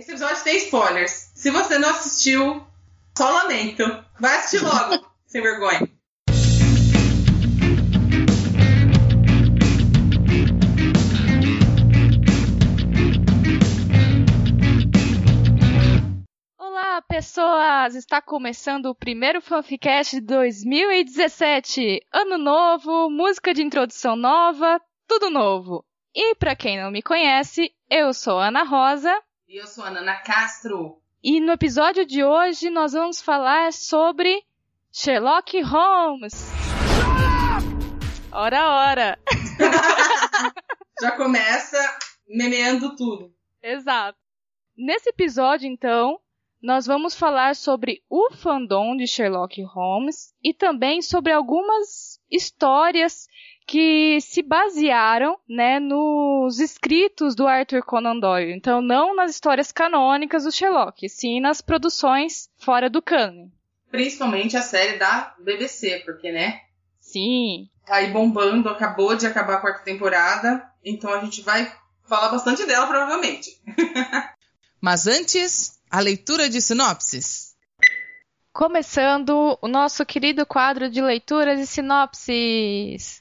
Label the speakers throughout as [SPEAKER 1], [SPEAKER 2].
[SPEAKER 1] Esse episódio tem spoilers. Se você não assistiu, só lamento. Vai assistir logo, sem vergonha.
[SPEAKER 2] Olá, pessoas! Está começando o primeiro Fanficast de 2017. Ano novo, música de introdução nova, tudo novo. E para quem não me conhece, eu sou Ana Rosa.
[SPEAKER 1] E eu sou a Nana Castro.
[SPEAKER 2] E no episódio de hoje nós vamos falar sobre Sherlock Holmes. Ora, ora!
[SPEAKER 1] Já começa memeando tudo.
[SPEAKER 2] Exato. Nesse episódio, então, nós vamos falar sobre o fandom de Sherlock Holmes e também sobre algumas histórias que se basearam, né, nos escritos do Arthur Conan Doyle. Então, não nas histórias canônicas do Sherlock, sim nas produções fora do cânone.
[SPEAKER 1] Principalmente a série da BBC, porque, né?
[SPEAKER 2] Sim.
[SPEAKER 1] Tá aí bombando, acabou de acabar a quarta temporada, então a gente vai falar bastante dela, provavelmente.
[SPEAKER 3] Mas antes, a leitura de sinopses.
[SPEAKER 2] Começando o nosso querido quadro de leituras e sinopses.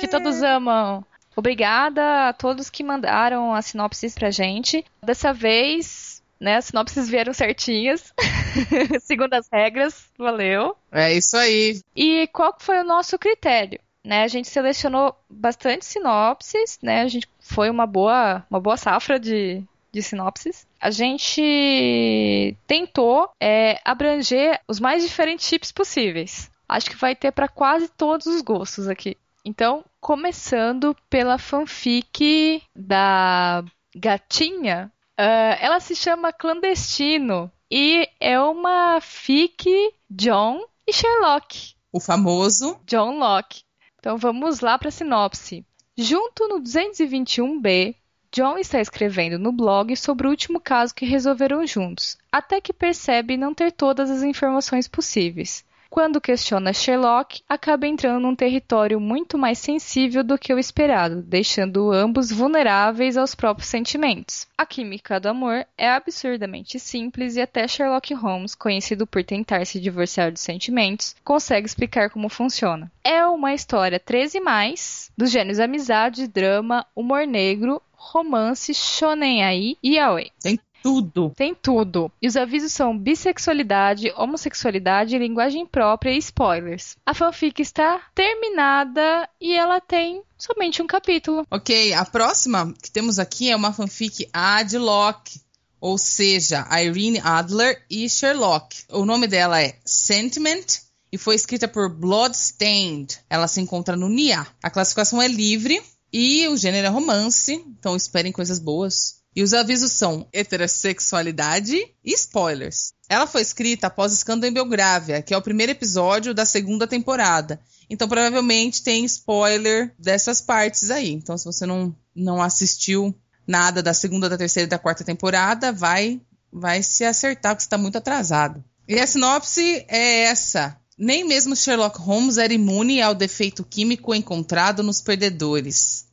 [SPEAKER 2] Que todos amam. Obrigada a todos que mandaram as sinopses pra gente. Dessa vez, né, as sinopses vieram certinhas. Segundo as regras, valeu.
[SPEAKER 3] É isso aí.
[SPEAKER 2] E qual foi o nosso critério? Né, a gente selecionou bastante sinopses, né? A gente foi uma boa, uma boa safra de, de sinopses. A gente tentou é, abranger os mais diferentes chips possíveis. Acho que vai ter para quase todos os gostos aqui. Então, começando pela fanfic da gatinha, uh, ela se chama Clandestino e é uma fic John e Sherlock.
[SPEAKER 3] O famoso
[SPEAKER 2] John Locke. Então vamos lá para a sinopse. Junto no 221B, John está escrevendo no blog sobre o último caso que resolveram juntos, até que percebe não ter todas as informações possíveis. Quando questiona Sherlock, acaba entrando num território muito mais sensível do que o esperado, deixando ambos vulneráveis aos próprios sentimentos. A química do amor é absurdamente simples e até Sherlock Holmes, conhecido por tentar se divorciar dos sentimentos, consegue explicar como funciona. É uma história 13 mais, dos gêneros amizade, drama, humor negro, romance, shonen ai e yaoi.
[SPEAKER 3] Tem tudo.
[SPEAKER 2] Tem tudo. E os avisos são bissexualidade, homossexualidade, linguagem própria e spoilers. A fanfic está terminada e ela tem somente um capítulo.
[SPEAKER 3] Ok, a próxima que temos aqui é uma fanfic Adlock. Ou seja, Irene Adler e Sherlock. O nome dela é Sentiment e foi escrita por Bloodstained. Ela se encontra no NIA. A classificação é livre e o gênero é romance, então esperem coisas boas. E os avisos são heterossexualidade e spoilers. Ela foi escrita após Escândalo em Belgrávia, que é o primeiro episódio da segunda temporada. Então, provavelmente tem spoiler dessas partes aí. Então, se você não, não assistiu nada da segunda, da terceira e da quarta temporada, vai, vai se acertar, porque você está muito atrasado. E a sinopse é essa. Nem mesmo Sherlock Holmes era imune ao defeito químico encontrado nos perdedores.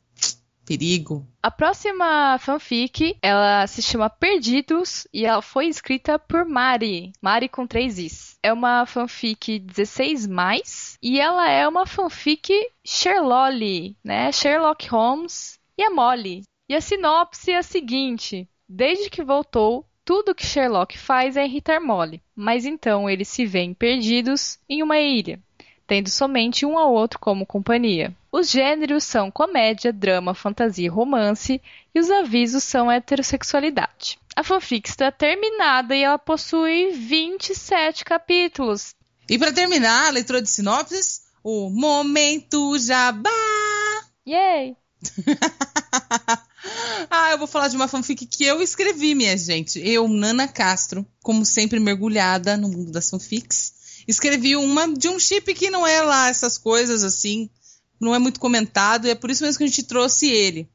[SPEAKER 3] Perigo.
[SPEAKER 2] A próxima fanfic, ela se chama Perdidos e ela foi escrita por Mari. Mari com três Is. É uma fanfic 16 mais e ela é uma fanfic Sherlock, né? Sherlock Holmes e a Molly. E a sinopse é a seguinte: desde que voltou, tudo que Sherlock faz é irritar Molly, mas então eles se veem perdidos em uma ilha, tendo somente um ao outro como companhia. Os gêneros são comédia, drama, fantasia e romance, e os avisos são heterossexualidade. A fanfic está terminada e ela possui 27 capítulos.
[SPEAKER 3] E para terminar a leitura de sinopses, o Momento Jabá!
[SPEAKER 2] Yay!
[SPEAKER 3] ah, eu vou falar de uma fanfic que eu escrevi, minha gente. Eu, Nana Castro, como sempre mergulhada no mundo das fanfics, escrevi uma de um chip que não é lá essas coisas assim, não é muito comentado, e é por isso mesmo que a gente trouxe ele.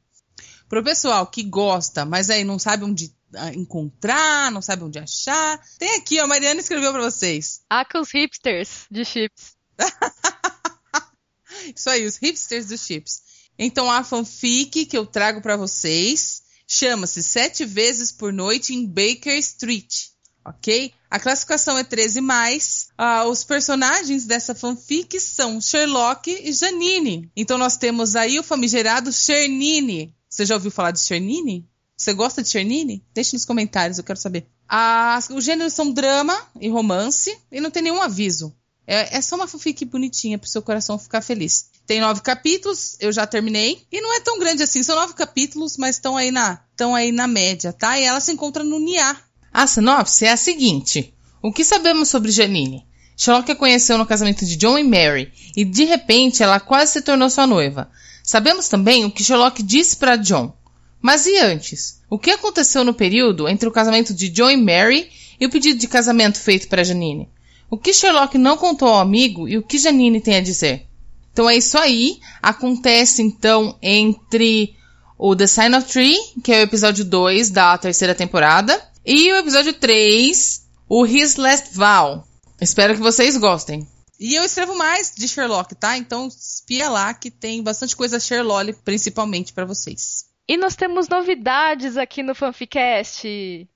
[SPEAKER 3] Pro pessoal que gosta, mas aí não sabe onde encontrar, não sabe onde achar, tem aqui, ó, a Mariana escreveu para vocês.
[SPEAKER 2] Ah, com os hipsters de chips.
[SPEAKER 3] isso aí, os hipsters dos chips. Então a fanfic que eu trago para vocês chama-se Sete Vezes por Noite em Baker Street, ok? A classificação é 13+. Mais. Ah, os personagens dessa fanfic são Sherlock e Janine. Então nós temos aí o famigerado Chernini. Você já ouviu falar de Chernini? Você gosta de Chernini? Deixe nos comentários, eu quero saber. As, os gêneros são drama e romance e não tem nenhum aviso. É, é só uma fanfic bonitinha pro seu coração ficar feliz. Tem nove capítulos, eu já terminei. E não é tão grande assim, são nove capítulos, mas estão aí na estão aí na média, tá? E ela se encontra no NIA. A sinopse é a seguinte: O que sabemos sobre Janine? Sherlock a conheceu no casamento de John e Mary, e de repente ela quase se tornou sua noiva. Sabemos também o que Sherlock disse para John. Mas e antes? O que aconteceu no período entre o casamento de John e Mary e o pedido de casamento feito para Janine? O que Sherlock não contou ao amigo e o que Janine tem a dizer? Então é isso aí. Acontece então entre o The Sign of Tree, que é o episódio 2 da terceira temporada, e o episódio 3, o His Last Vow. Espero que vocês gostem. E eu escrevo mais de Sherlock, tá? Então espia lá que tem bastante coisa Sherlock, principalmente para vocês.
[SPEAKER 2] E nós temos novidades aqui no Fanficast.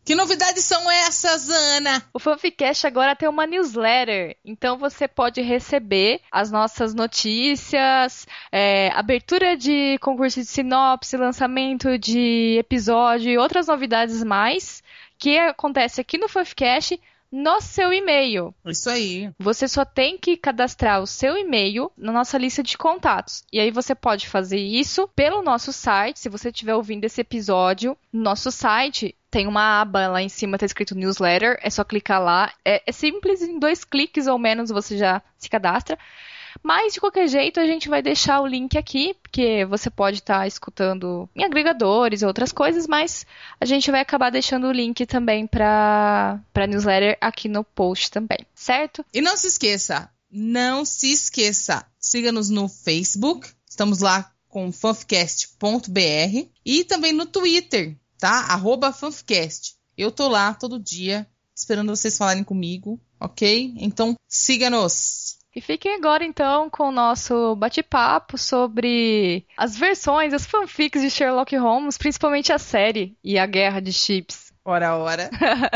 [SPEAKER 3] Que novidades são essas, Ana?
[SPEAKER 2] O Fanficast agora tem uma newsletter, então você pode receber as nossas notícias, é, abertura de concurso de sinopse, lançamento de episódio e outras novidades mais que acontece aqui no Fanficast no seu e-mail.
[SPEAKER 3] Isso aí.
[SPEAKER 2] Você só tem que cadastrar o seu e-mail na nossa lista de contatos. E aí você pode fazer isso pelo nosso site. Se você estiver ouvindo esse episódio, no nosso site tem uma aba lá em cima, tá escrito newsletter. É só clicar lá. É, é simples, em dois cliques ou menos você já se cadastra. Mas, de qualquer jeito, a gente vai deixar o link aqui, porque você pode estar tá escutando em agregadores outras coisas, mas a gente vai acabar deixando o link também para a newsletter aqui no post também, certo?
[SPEAKER 3] E não se esqueça, não se esqueça, siga-nos no Facebook, estamos lá com fanficast.br e também no Twitter, tá? Arroba fanficast. Eu tô lá todo dia esperando vocês falarem comigo, ok? Então siga-nos.
[SPEAKER 2] E fiquem agora então com o nosso bate-papo sobre as versões, as fanfics de Sherlock Holmes, principalmente a série e a guerra de chips.
[SPEAKER 3] Ora, ora.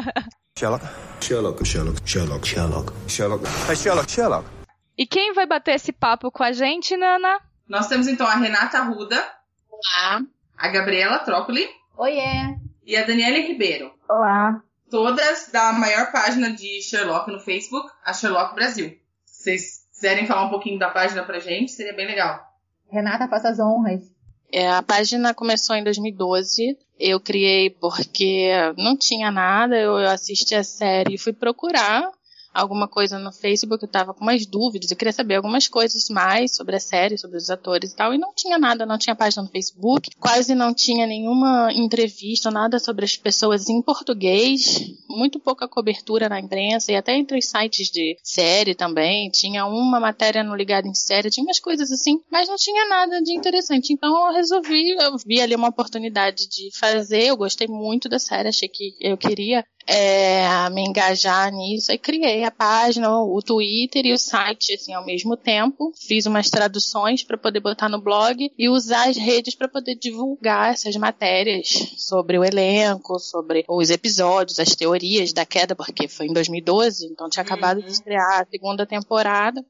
[SPEAKER 4] Sherlock. Sherlock, Sherlock, Sherlock, Sherlock, Sherlock. Sherlock, Sherlock.
[SPEAKER 2] E quem vai bater esse papo com a gente, Nana?
[SPEAKER 5] Nós temos então a Renata Arruda.
[SPEAKER 6] Olá.
[SPEAKER 5] A Gabriela Trócoli.
[SPEAKER 6] Oiê.
[SPEAKER 5] E a Daniela Ribeiro.
[SPEAKER 6] Olá.
[SPEAKER 5] Todas da maior página de Sherlock no Facebook, a Sherlock Brasil vocês quiserem falar um pouquinho da página pra gente, seria bem legal.
[SPEAKER 6] Renata, faça as honras.
[SPEAKER 7] É, a página começou em 2012. Eu criei porque não tinha nada, eu assisti a série e fui procurar alguma coisa no Facebook, eu tava com umas dúvidas, eu queria saber algumas coisas mais sobre a série, sobre os atores e tal, e não tinha nada, não tinha página no Facebook, quase não tinha nenhuma entrevista, nada sobre as pessoas em português, muito pouca cobertura na imprensa e até entre os sites de série também, tinha uma matéria no Ligado em Série, tinha umas coisas assim, mas não tinha nada de interessante, então eu resolvi, eu vi ali uma oportunidade de fazer, eu gostei muito da série, achei que eu queria é, me engajar nisso. Aí criei a página, o Twitter e o site assim ao mesmo tempo. Fiz umas traduções para poder botar no blog e usar as redes para poder divulgar essas matérias sobre o elenco, sobre os episódios, as teorias da queda, porque foi em 2012, então tinha acabado uhum. de estrear a segunda temporada.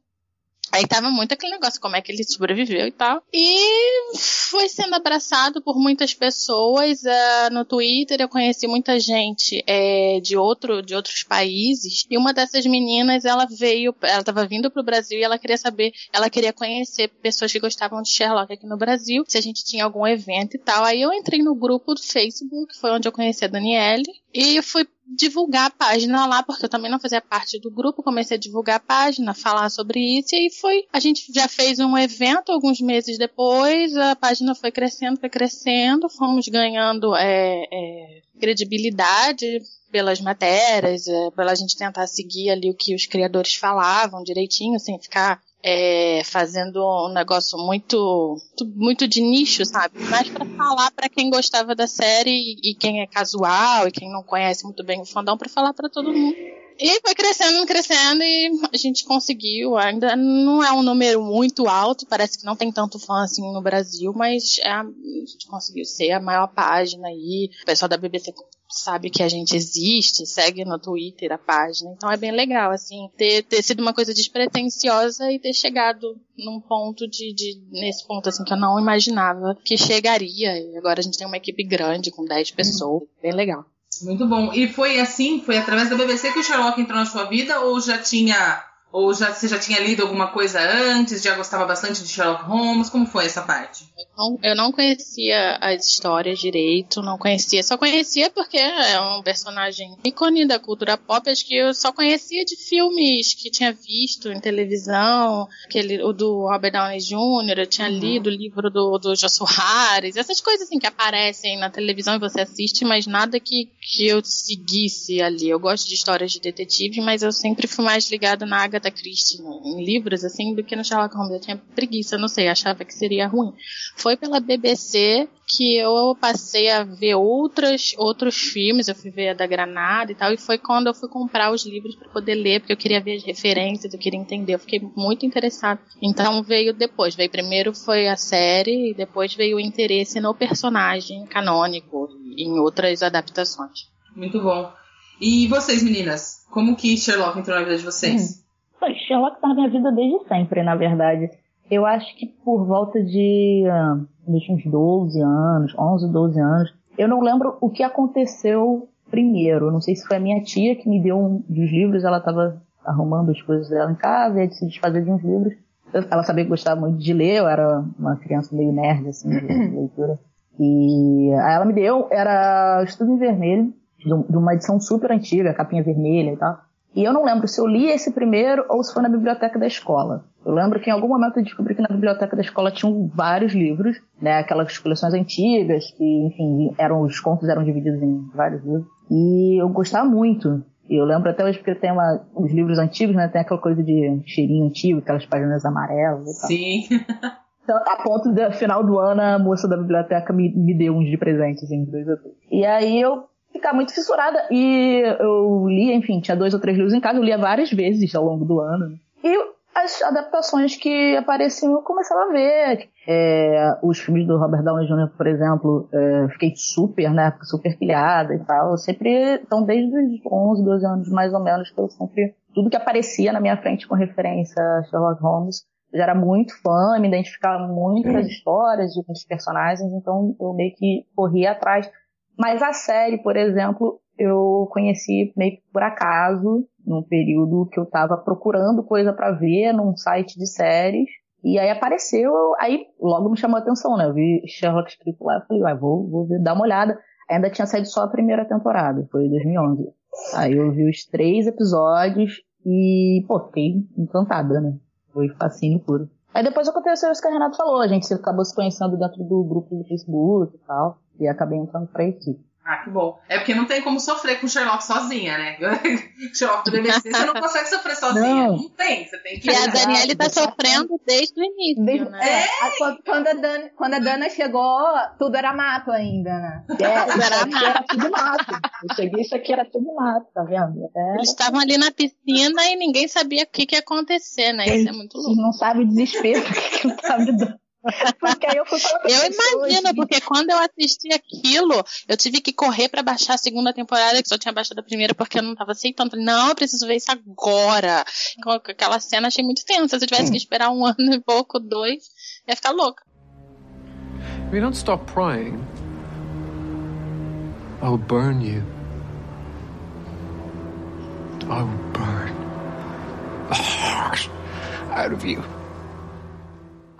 [SPEAKER 7] Aí tava muito aquele negócio, como é que ele sobreviveu e tal. E foi sendo abraçado por muitas pessoas. Uh, no Twitter eu conheci muita gente é, de, outro, de outros países. E uma dessas meninas, ela veio, ela tava vindo pro Brasil e ela queria saber, ela queria conhecer pessoas que gostavam de Sherlock aqui no Brasil, se a gente tinha algum evento e tal. Aí eu entrei no grupo do Facebook, foi onde eu conheci a Daniele. E fui divulgar a página lá, porque eu também não fazia parte do grupo, comecei a divulgar a página, falar sobre isso, e aí foi, a gente já fez um evento alguns meses depois, a página foi crescendo, foi crescendo, fomos ganhando é, é, credibilidade pelas matérias, é, pela gente tentar seguir ali o que os criadores falavam direitinho, sem ficar é, fazendo um negócio muito, muito de nicho, sabe? Mas para falar para quem gostava da série e, quem é casual e quem não conhece muito bem o fandom, para falar para todo mundo. E foi crescendo, crescendo e a gente conseguiu. Ainda não é um número muito alto, parece que não tem tanto fã assim no Brasil, mas é, a gente conseguiu ser a maior página aí. O pessoal da BBC sabe que a gente existe, segue no Twitter a página. Então é bem legal, assim, ter, ter sido uma coisa despretensiosa e ter chegado num ponto de, de, nesse ponto, assim, que eu não imaginava que chegaria. E agora a gente tem uma equipe grande, com 10 pessoas. Bem legal.
[SPEAKER 3] Muito bom. E foi assim, foi através da BBC que o Sherlock entrou na sua vida ou já tinha ou já, você já tinha lido alguma coisa antes? Já gostava bastante de Sherlock Holmes? Como foi essa parte?
[SPEAKER 7] Eu não, eu não conhecia as histórias direito, não conhecia. Só conhecia porque é um personagem ícone da cultura pop. Acho que eu só conhecia de filmes que tinha visto em televisão. Aquele, o do Robert Downey Jr., eu tinha uhum. lido o livro do, do Joshua Harris. Essas coisas assim que aparecem na televisão e você assiste, mas nada que, que eu seguisse ali. Eu gosto de histórias de detetive, mas eu sempre fui mais ligada na Agatha Christie em livros, assim, do que no Sherlock Holmes. Eu tinha preguiça, não sei, achava que seria ruim. Foi pela BBC que eu passei a ver outras, outros filmes, eu fui ver a da Granada e tal, e foi quando eu fui comprar os livros para poder ler, porque eu queria ver as referências, eu queria entender, eu fiquei muito interessado. Então veio depois, veio primeiro foi a série, e depois veio o interesse no personagem canônico, em outras adaptações.
[SPEAKER 3] Muito bom. E vocês, meninas? Como que Sherlock entrou na vida de vocês?
[SPEAKER 8] Hum. Sherlock tá na minha vida desde sempre, na verdade. Eu acho que por volta de uh, uns 12 anos, 11, 12 anos, eu não lembro o que aconteceu primeiro. Não sei se foi a minha tia que me deu um dos livros, ela estava arrumando as coisas dela em casa e se desfazer de uns livros. Ela sabia que gostava muito de ler, eu era uma criança meio nerd, assim, de leitura. E aí ela me deu, era Estudo em Vermelho, de uma edição super antiga, capinha vermelha e tal. E eu não lembro se eu li esse primeiro ou se foi na biblioteca da escola. Eu lembro que em algum momento eu descobri que na biblioteca da escola tinham vários livros, né, aquelas coleções antigas que, enfim, eram os contos eram divididos em vários livros. E eu gostava muito. E eu lembro até hoje porque tem uma, os livros antigos, né, tem aquela coisa de cheirinho antigo, aquelas páginas amarelas e tal.
[SPEAKER 3] Sim.
[SPEAKER 8] Então, a ponto de, final do ano, a moça da biblioteca me, me deu uns de presente, assim, dois ou três. E aí eu ficar muito fissurada. E eu li, enfim, tinha dois ou três livros em casa, eu lia várias vezes ao longo do ano. E as adaptações que apareciam eu começava a ver. É, os filmes do Robert Downey Jr., por exemplo, é, fiquei super, né, super pilhada e tal. Eu sempre, então desde os 11, 12 anos mais ou menos, que eu sempre, tudo que aparecia na minha frente com referência a Sherlock Holmes, eu já era muito fã, me identificava muito com as histórias e com os personagens, então eu meio que corria atrás mas a série, por exemplo, eu conheci meio que por acaso, num período que eu tava procurando coisa para ver num site de séries. E aí apareceu, aí logo me chamou a atenção, né? Eu vi Sherlock escrito lá, eu falei, ah, vou, vou ver, dar uma olhada. Ainda tinha saído só a primeira temporada, foi em 2011. Aí eu vi os três episódios e, pô, fiquei encantada, né? Foi fascínio puro. Aí depois aconteceu isso que a Renata falou, a gente acabou se conhecendo dentro do grupo do Facebook e tal. E acabei entrando pra equipe.
[SPEAKER 3] Ah, que bom. É porque não tem como sofrer com Sherlock sozinha, né? Sherlock do BBC, você não consegue sofrer sozinha. Não, não tem, você tem que...
[SPEAKER 7] E a Daniela tá sofrendo desde o início, desde, né?
[SPEAKER 8] É, quando, a Dana, quando a Dana chegou, tudo era mato ainda, né? É, tudo era mato. Era tudo mato. Eu cheguei, isso aqui era tudo mato, tá vendo?
[SPEAKER 7] É. Eles estavam ali na piscina e ninguém sabia o que, que ia acontecer, né? Isso é muito louco.
[SPEAKER 8] Não sabe o desespero que, que tá me dando. Porque aí eu fui
[SPEAKER 7] Eu imagino, porque quando eu assisti aquilo, eu tive que correr para baixar a segunda temporada, que só tinha baixado a primeira porque eu não tava aceitando. Não, eu preciso ver isso agora. Aquela cena achei muito tensa. Se eu tivesse que esperar um ano e pouco, dois, ia ficar louca.
[SPEAKER 9] If you don't stop crying, I'll burn you. I will burn the heart out of you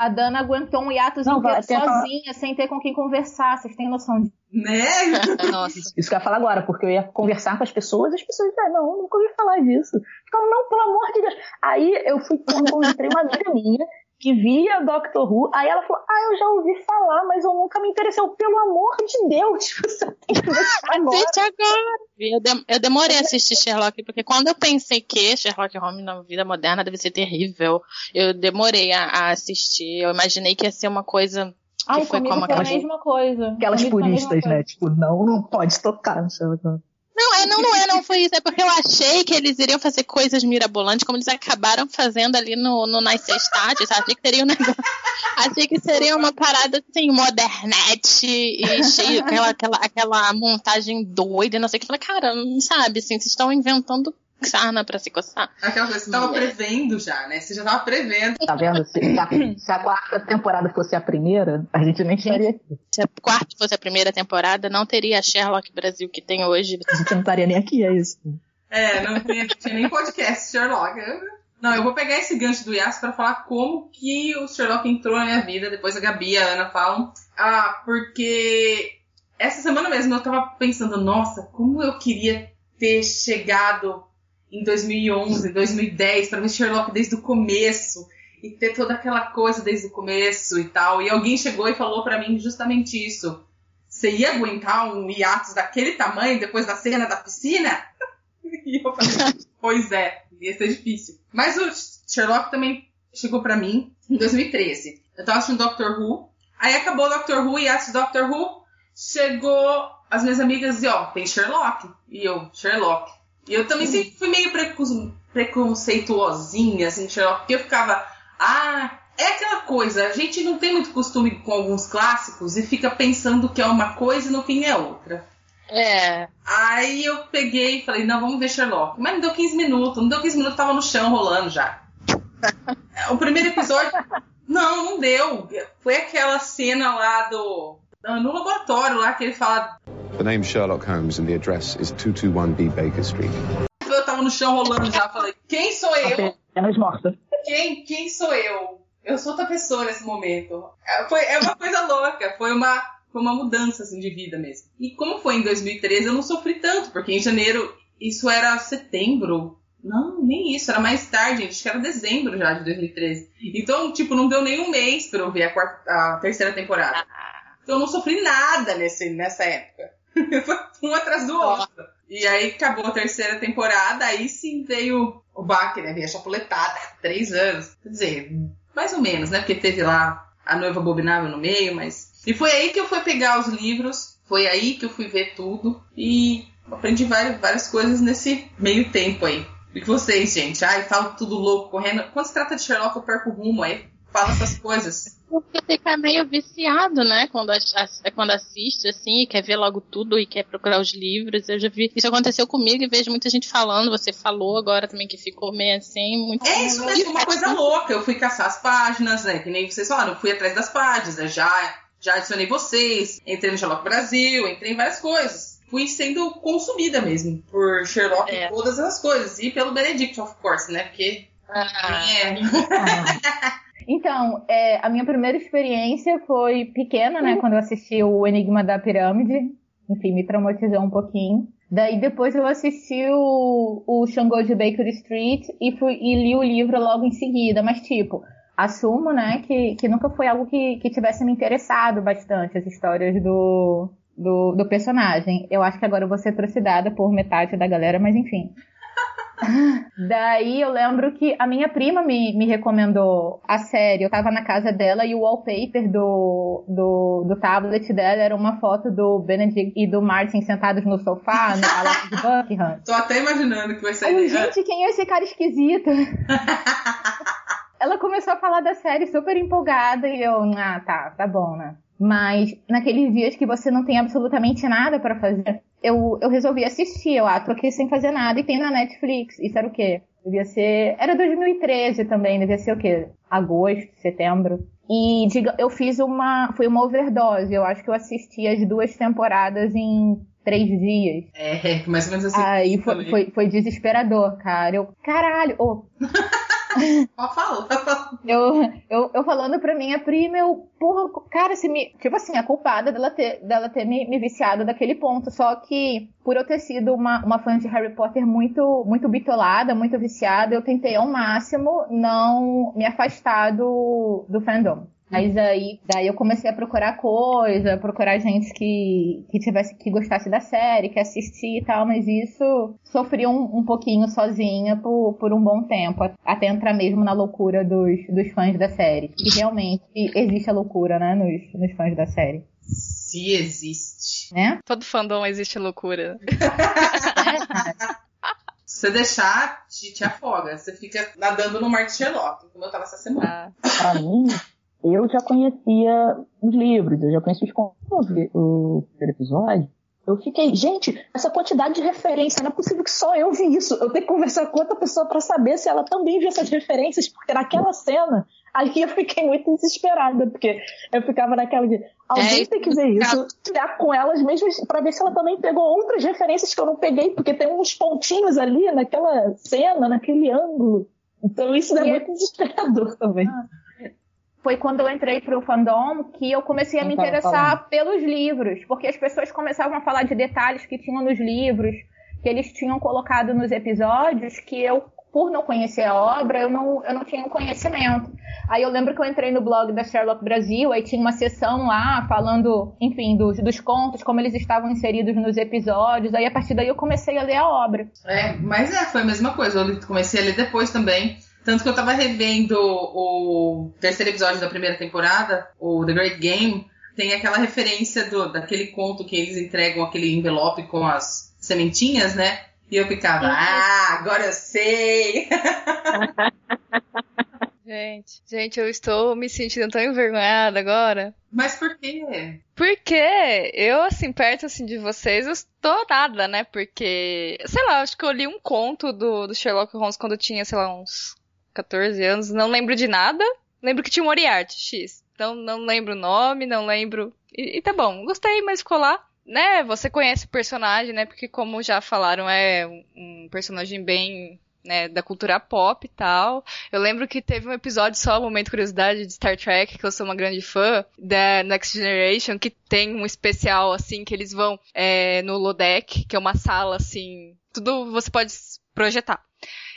[SPEAKER 8] a Dana aguentou um hiato não, inteiro sozinha, falar... sem ter com quem conversar. Vocês têm noção disso?
[SPEAKER 3] Né?
[SPEAKER 8] Nossa. Isso que eu ia falar agora, porque eu ia conversar com as pessoas e as pessoas diziam, não, nunca ouvi falar disso. Ficavam, não, pelo amor de Deus. Aí eu fui, encontrei uma amiga minha que via Doctor Who, aí ela falou, ah, eu já ouvi falar, mas eu nunca me interessei. Pelo amor de Deus, você tem que ver agora. Assiste
[SPEAKER 7] agora. Eu, de, eu demorei a assistir Sherlock, porque quando eu pensei que Sherlock Holmes na vida moderna deve ser terrível, eu demorei a, a assistir. Eu imaginei que ia ser uma coisa que
[SPEAKER 8] Ai,
[SPEAKER 7] foi
[SPEAKER 8] como
[SPEAKER 7] aquelas,
[SPEAKER 8] a mesma coisa.
[SPEAKER 10] Aquelas puristas, né? Tipo, não, não pode tocar no Sherlock Holmes.
[SPEAKER 7] Não, é, não, não é, não foi isso. É porque eu achei que eles iriam fazer coisas mirabolantes, como eles acabaram fazendo ali no, no Nas Sextades. Achei que seria um negócio. Achei que seria uma parada assim, modernete e cheio, aquela, aquela, aquela montagem doida, não sei o que. Eu falei, cara, sabe, assim, vocês estão inventando sarna pra se coçar.
[SPEAKER 3] Aquela coisa, você tava
[SPEAKER 7] É.
[SPEAKER 3] prevendo já, né? Você já tava prevendo.
[SPEAKER 6] Tá vendo? Se, se a, se a quarta temporada fosse a primeira, a gente nem estaria aqui.
[SPEAKER 7] Se a quarta fosse a primeira temporada, não teria a Sherlock Brasil que tem hoje.
[SPEAKER 6] A gente não estaria nem aqui, é isso.
[SPEAKER 3] É, não tinha, tinha nem podcast Sherlock. Não, eu vou pegar esse gancho do Yas pra falar como que o Sherlock entrou na minha vida. Depois a Gabi e a Ana falam. Ah, porque essa semana mesmo eu tava pensando, nossa, como eu queria ter chegado em 2011, 2010 pra ver Sherlock desde o começo e ter toda aquela coisa desde o começo e tal. E alguém chegou e falou pra mim justamente isso. Você ia aguentar um hiatus daquele tamanho depois da cena da piscina? E eu falei, pois é, ia ser difícil. Mas o Sherlock também chegou pra mim em 2013. Eu tava assistindo Doctor Who, aí acabou Doctor Who do Doctor Who chegou as minhas amigas e ó, tem Sherlock. E eu, Sherlock. E eu também sempre fui meio preconceituosinha, assim, Sherlock, porque eu ficava, ah, é aquela coisa, a gente não tem muito costume com alguns clássicos e fica pensando que é uma coisa e no fim é outra.
[SPEAKER 7] É.
[SPEAKER 3] Aí eu peguei e falei, não, vamos ver Sherlock. Mas não deu 15 minutos, não deu 15 minutos, tava no chão rolando já. o primeiro episódio. Não, não deu. Foi aquela cena lá do. No laboratório lá que ele fala.
[SPEAKER 4] The name's Sherlock Holmes and the address is 221B Baker Street.
[SPEAKER 3] Eu tava no chão rolando já. Falei, quem sou eu?
[SPEAKER 6] Apenas morta.
[SPEAKER 3] Quem, quem sou eu? Eu sou outra pessoa nesse momento. É, foi, é uma coisa louca. Foi uma, foi uma mudança assim, de vida mesmo. E como foi em 2013, eu não sofri tanto, porque em janeiro, isso era setembro. Não, nem isso, era mais tarde, acho que era dezembro já de 2013. Então, tipo, não deu nem um mês pra eu ver a, quarta, a terceira temporada. Então eu não sofri nada nesse, nessa época. Foi um atrás do outro. E aí acabou a terceira temporada, aí sim veio o baque, né? Veio a chapuletada, três anos. Quer dizer, mais ou menos, né? Porque teve lá a noiva abominável no meio, mas. E foi aí que eu fui pegar os livros, foi aí que eu fui ver tudo e aprendi várias, várias coisas nesse meio tempo aí. E vocês, gente? Ai, falo tudo louco, correndo. Quando se trata de Sherlock, eu perco o rumo aí. Fala essas coisas.
[SPEAKER 7] Porque fica meio viciado, né? Quando, quando assiste, assim, e quer ver logo tudo e quer procurar os livros. Eu já vi. Isso aconteceu comigo e vejo muita gente falando. Você falou agora também que ficou meio assim. Muito
[SPEAKER 3] É isso mesmo, uma coisa louca. Eu fui caçar as páginas, né? Que nem vocês falaram, eu fui atrás das páginas, né? Já, já adicionei vocês, entrei no Sherlock Brasil, entrei em várias coisas. Fui sendo consumida mesmo por Sherlock
[SPEAKER 7] É.
[SPEAKER 3] e todas as coisas. E pelo Benedict, of course, né? Porque.
[SPEAKER 7] Ah,
[SPEAKER 3] É.
[SPEAKER 6] Então, é, a minha primeira experiência foi pequena, né? Quando eu assisti o Enigma da Pirâmide. Enfim, me traumatizou um pouquinho. Daí depois eu assisti o, o Xangô de Baker Street e, fui, e li o livro logo em seguida. Mas, tipo, assumo, né, que, que nunca foi algo que, que tivesse me interessado bastante, as histórias do, do, do personagem. Eu acho que agora eu vou ser trucidada por metade da galera, mas enfim. Daí eu lembro que a minha prima me, me recomendou a série. Eu tava na casa dela e o wallpaper do, do, do tablet dela era uma foto do Benedict e do Martin sentados no sofá, no Palácio de Buckingham.
[SPEAKER 3] Tô até imaginando que vai sair.
[SPEAKER 6] Aí, eu, gente, quem é esse cara esquisito? Ela começou a falar da série super empolgada e eu, ah, tá, tá bom, né? Mas naqueles dias que você não tem absolutamente nada pra fazer, eu, eu resolvi assistir. Eu, ah, tô aqui sem fazer nada e tem na Netflix. Isso era o quê? Devia ser. Era 2013 também, devia ser o quê? Agosto, setembro. E diga, eu fiz uma. Foi uma overdose. Eu acho que eu assisti as duas temporadas em três dias.
[SPEAKER 3] É, mais ou menos assim.
[SPEAKER 6] Aí foi, foi, foi desesperador, cara. Eu, caralho, ô, Eu, eu, eu falando pra minha prima, eu, porra, cara, se me. Tipo assim, a culpada dela ter, dela ter me, me viciado daquele ponto. Só que, por eu ter sido uma, uma fã de Harry Potter muito, muito bitolada, muito viciada, eu tentei ao máximo não me afastar do, do fandom. Mas aí, daí eu comecei a procurar coisa, procurar gente que, que tivesse, que gostasse da série, que assistia e tal, mas isso sofri um, um pouquinho sozinha por, por um bom tempo, até entrar mesmo na loucura dos, dos fãs da série. E realmente existe a loucura, né, nos, nos fãs da série.
[SPEAKER 3] Se existe.
[SPEAKER 6] né?
[SPEAKER 2] Todo fandom existe loucura.
[SPEAKER 6] É.
[SPEAKER 3] Se você deixar, te, te afoga. Você fica nadando no mar de Sherlock, como eu tava essa semana.
[SPEAKER 2] Ah,
[SPEAKER 8] Pra mim, eu já conhecia os livros, eu já conhecia os contos, o primeiro episódio. Eu fiquei, gente, essa quantidade de referência, não é possível que só eu vi isso. Eu tenho que conversar com outra pessoa pra saber se ela também viu essas referências, porque naquela cena, aí eu fiquei muito desesperada, porque eu ficava naquela de, alguém
[SPEAKER 7] É,
[SPEAKER 8] tem que ver isso, tirar com elas mesmo pra ver se ela também pegou outras referências que eu não peguei, porque tem uns pontinhos ali naquela cena, naquele ângulo. Então isso é
[SPEAKER 6] E-
[SPEAKER 8] muito desesperador também.
[SPEAKER 6] Foi quando eu entrei pro fandom que eu comecei a me interessar pelos livros, porque as pessoas começavam a falar de detalhes que tinham nos livros, que eles tinham colocado nos episódios, que eu, por não conhecer a obra, eu não, eu não tinha um conhecimento. Aí eu lembro que eu entrei no blog da Sherlock Brasil, aí tinha uma sessão lá falando, enfim, dos, dos contos, como eles estavam inseridos nos episódios, aí a partir daí eu comecei a ler a obra.
[SPEAKER 3] É, mas é, foi a mesma coisa. Eu comecei a ler depois também. Tanto que eu tava revendo o terceiro episódio da primeira temporada, o The Great Game, tem aquela referência do, daquele conto que eles entregam aquele envelope com as sementinhas, né? E eu ficava, ah, agora eu sei!
[SPEAKER 2] gente, gente, eu estou me sentindo tão envergonhada agora.
[SPEAKER 3] Mas por quê?
[SPEAKER 2] Porque eu, assim, perto assim, de vocês, eu estou nada, né? Porque, sei lá, acho que eu li um conto do, do Sherlock Holmes quando eu tinha, sei lá, uns 14 anos. Não lembro de nada. Lembro que tinha um Moriarty X. Então não lembro o nome, não lembro. E, e tá bom, gostei, mas ficou lá. Né, você conhece o personagem, né? Porque como já falaram, é um, personagem bem, né, da cultura pop e tal. Eu lembro que teve um episódio só, momento curiosidade de Star Trek, que eu sou uma grande fã, da Next Generation, que tem um especial, assim, que eles vão é, no Lodeck, que é uma sala, assim, tudo você pode projetar.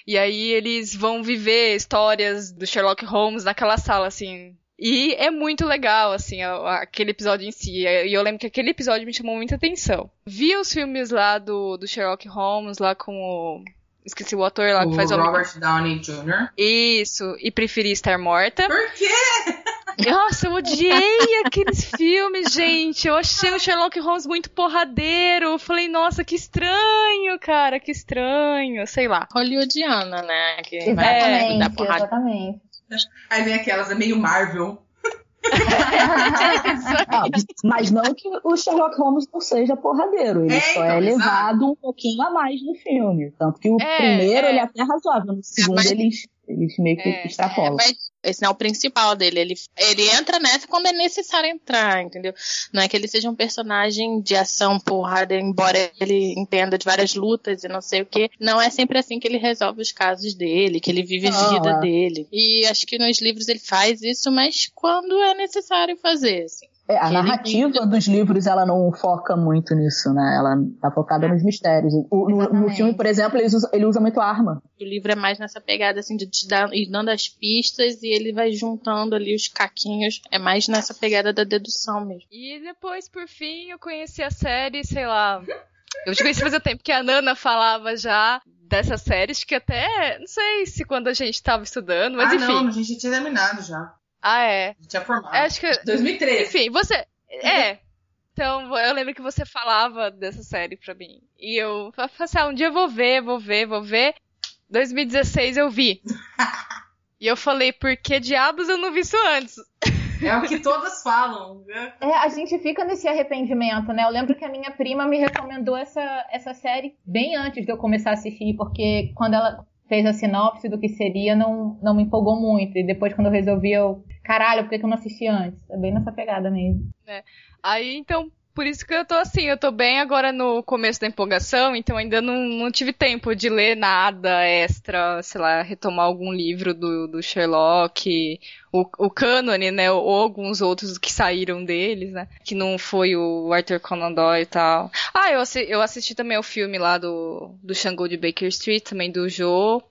[SPEAKER 2] E aí eles vão viver histórias do Sherlock Holmes naquela sala, assim. E é muito legal, assim, aquele episódio em si. E eu lembro que aquele episódio me chamou muita atenção. Vi os filmes lá do, do Sherlock Holmes, lá com o. Esqueci o ator lá que
[SPEAKER 3] o
[SPEAKER 2] faz o.
[SPEAKER 3] Robert Downey Jr.
[SPEAKER 2] Isso, e preferi estar morta.
[SPEAKER 3] Por quê?
[SPEAKER 2] Nossa, eu odiei aqueles filmes, gente. Eu achei o Sherlock Holmes muito porradeiro. Eu falei, nossa, que estranho, cara, que estranho. Sei lá.
[SPEAKER 7] Hollywoodiana, né? Que vai
[SPEAKER 6] Exatamente,
[SPEAKER 7] dar porrada.
[SPEAKER 6] exatamente.
[SPEAKER 3] Aí vem aquelas, é meio Marvel.
[SPEAKER 8] Ah, mas não que o Sherlock Holmes não seja porradeiro, ele
[SPEAKER 3] É,
[SPEAKER 8] só
[SPEAKER 3] então,
[SPEAKER 8] é
[SPEAKER 3] exato.
[SPEAKER 8] levado um pouquinho a mais no filme. Tanto que o
[SPEAKER 2] É,
[SPEAKER 8] primeiro
[SPEAKER 2] é.
[SPEAKER 8] ele é até razoável, no segundo
[SPEAKER 7] mas-
[SPEAKER 8] eles, eles meio que
[SPEAKER 2] É,
[SPEAKER 8] extrapolam.
[SPEAKER 7] Mas esse não é o principal dele. Ele, ele entra nessa quando é necessário entrar, entendeu? Não é que ele seja um personagem de ação porrada, embora ele entenda de várias lutas e não sei o que. Não é sempre assim que ele resolve os casos dele, que ele vive a vida
[SPEAKER 8] é.
[SPEAKER 7] dele. E acho que nos livros ele faz isso, mas quando é necessário fazer, assim.
[SPEAKER 8] É, a narrativa dos livros ela não foca muito nisso, né? Ela tá focada nos mistérios. O- no, no filme, por exemplo, ele usa, ele usa muito arma.
[SPEAKER 7] O livro é mais nessa pegada assim de te dar, ir dando as pistas e ele vai juntando ali os caquinhos. É mais nessa pegada da dedução mesmo.
[SPEAKER 2] E depois, por fim, eu conheci a série, sei lá. Eu já conheci fazia tempo que a Nana falava já dessa série, acho que até. Não sei se quando a gente tava estudando, mas
[SPEAKER 3] ah,
[SPEAKER 2] enfim.
[SPEAKER 3] não, a gente tinha terminado já.
[SPEAKER 2] Ah, é.
[SPEAKER 3] A gente tinha formado.
[SPEAKER 2] É, Acho que.
[SPEAKER 3] 2013.
[SPEAKER 2] Enfim, você. É. Então, eu lembro que você falava dessa série pra mim. E eu falei assim, ah, um dia eu vou ver, vou ver, vou ver. 2016 eu vi. E eu falei, por que diabos eu não vi isso antes?
[SPEAKER 3] É o que todas falam. né?
[SPEAKER 6] É, a gente fica nesse arrependimento, né? Eu lembro que a minha prima me recomendou essa, essa série bem antes de eu começar a assistir, porque quando ela fez a sinopse do que seria, não, não me empolgou muito. E depois, quando eu resolvi, eu. Caralho, por que, eu não assisti antes? É bem nessa pegada mesmo.
[SPEAKER 2] Aí, então, por isso que eu tô assim, eu tô bem agora no começo da empolgação, então ainda não, não tive tempo de ler nada extra, sei lá, retomar algum livro do, do Sherlock, o, o cânone, né, ou, alguns outros que saíram deles, né, que não foi o Arthur Conan Doyle e tal. Ah, eu, eu assisti também o filme lá do, do Xangô de Baker Street, também do Joe,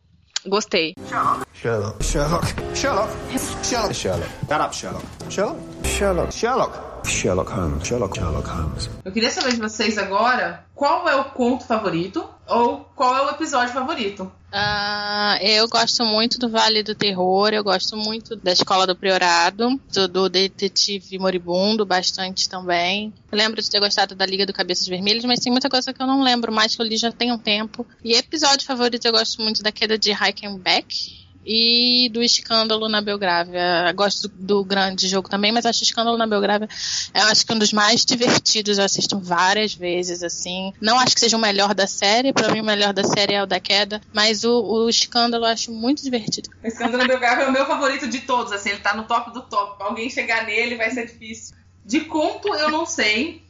[SPEAKER 2] gostei.
[SPEAKER 11] Sherlock. Sherlock. Sherlock. Sherlock. Sherlock. Shut up, Sherlock. Sherlock. Sherlock. Sherlock. Sherlock Holmes. Sherlock, Sherlock Holmes.
[SPEAKER 3] Eu queria saber de vocês agora qual é o conto favorito ou qual é o episódio favorito.
[SPEAKER 7] Ah, eu gosto muito do Vale do Terror, eu gosto muito da Escola do Priorado, do, do Detetive Moribundo, bastante também. Eu lembro de ter gostado da Liga do Cabeças Vermelhas, mas tem muita coisa que eu não lembro mais, que eu li já tem um tempo. E episódio favorito eu gosto muito da queda de Reichenbeck, e do escândalo na Belgrávia. Gosto do, do, grande jogo também, mas acho o escândalo na Belgrávia, eu acho que um dos mais divertidos. Eu assisto várias vezes, assim. Não acho que seja o melhor da série, para mim o melhor da série é o da queda, mas o, o escândalo eu acho muito divertido.
[SPEAKER 3] O escândalo na Belgrávia é o meu favorito de todos, assim, ele tá no top do top. Pra alguém chegar nele vai ser difícil. De conto eu não sei,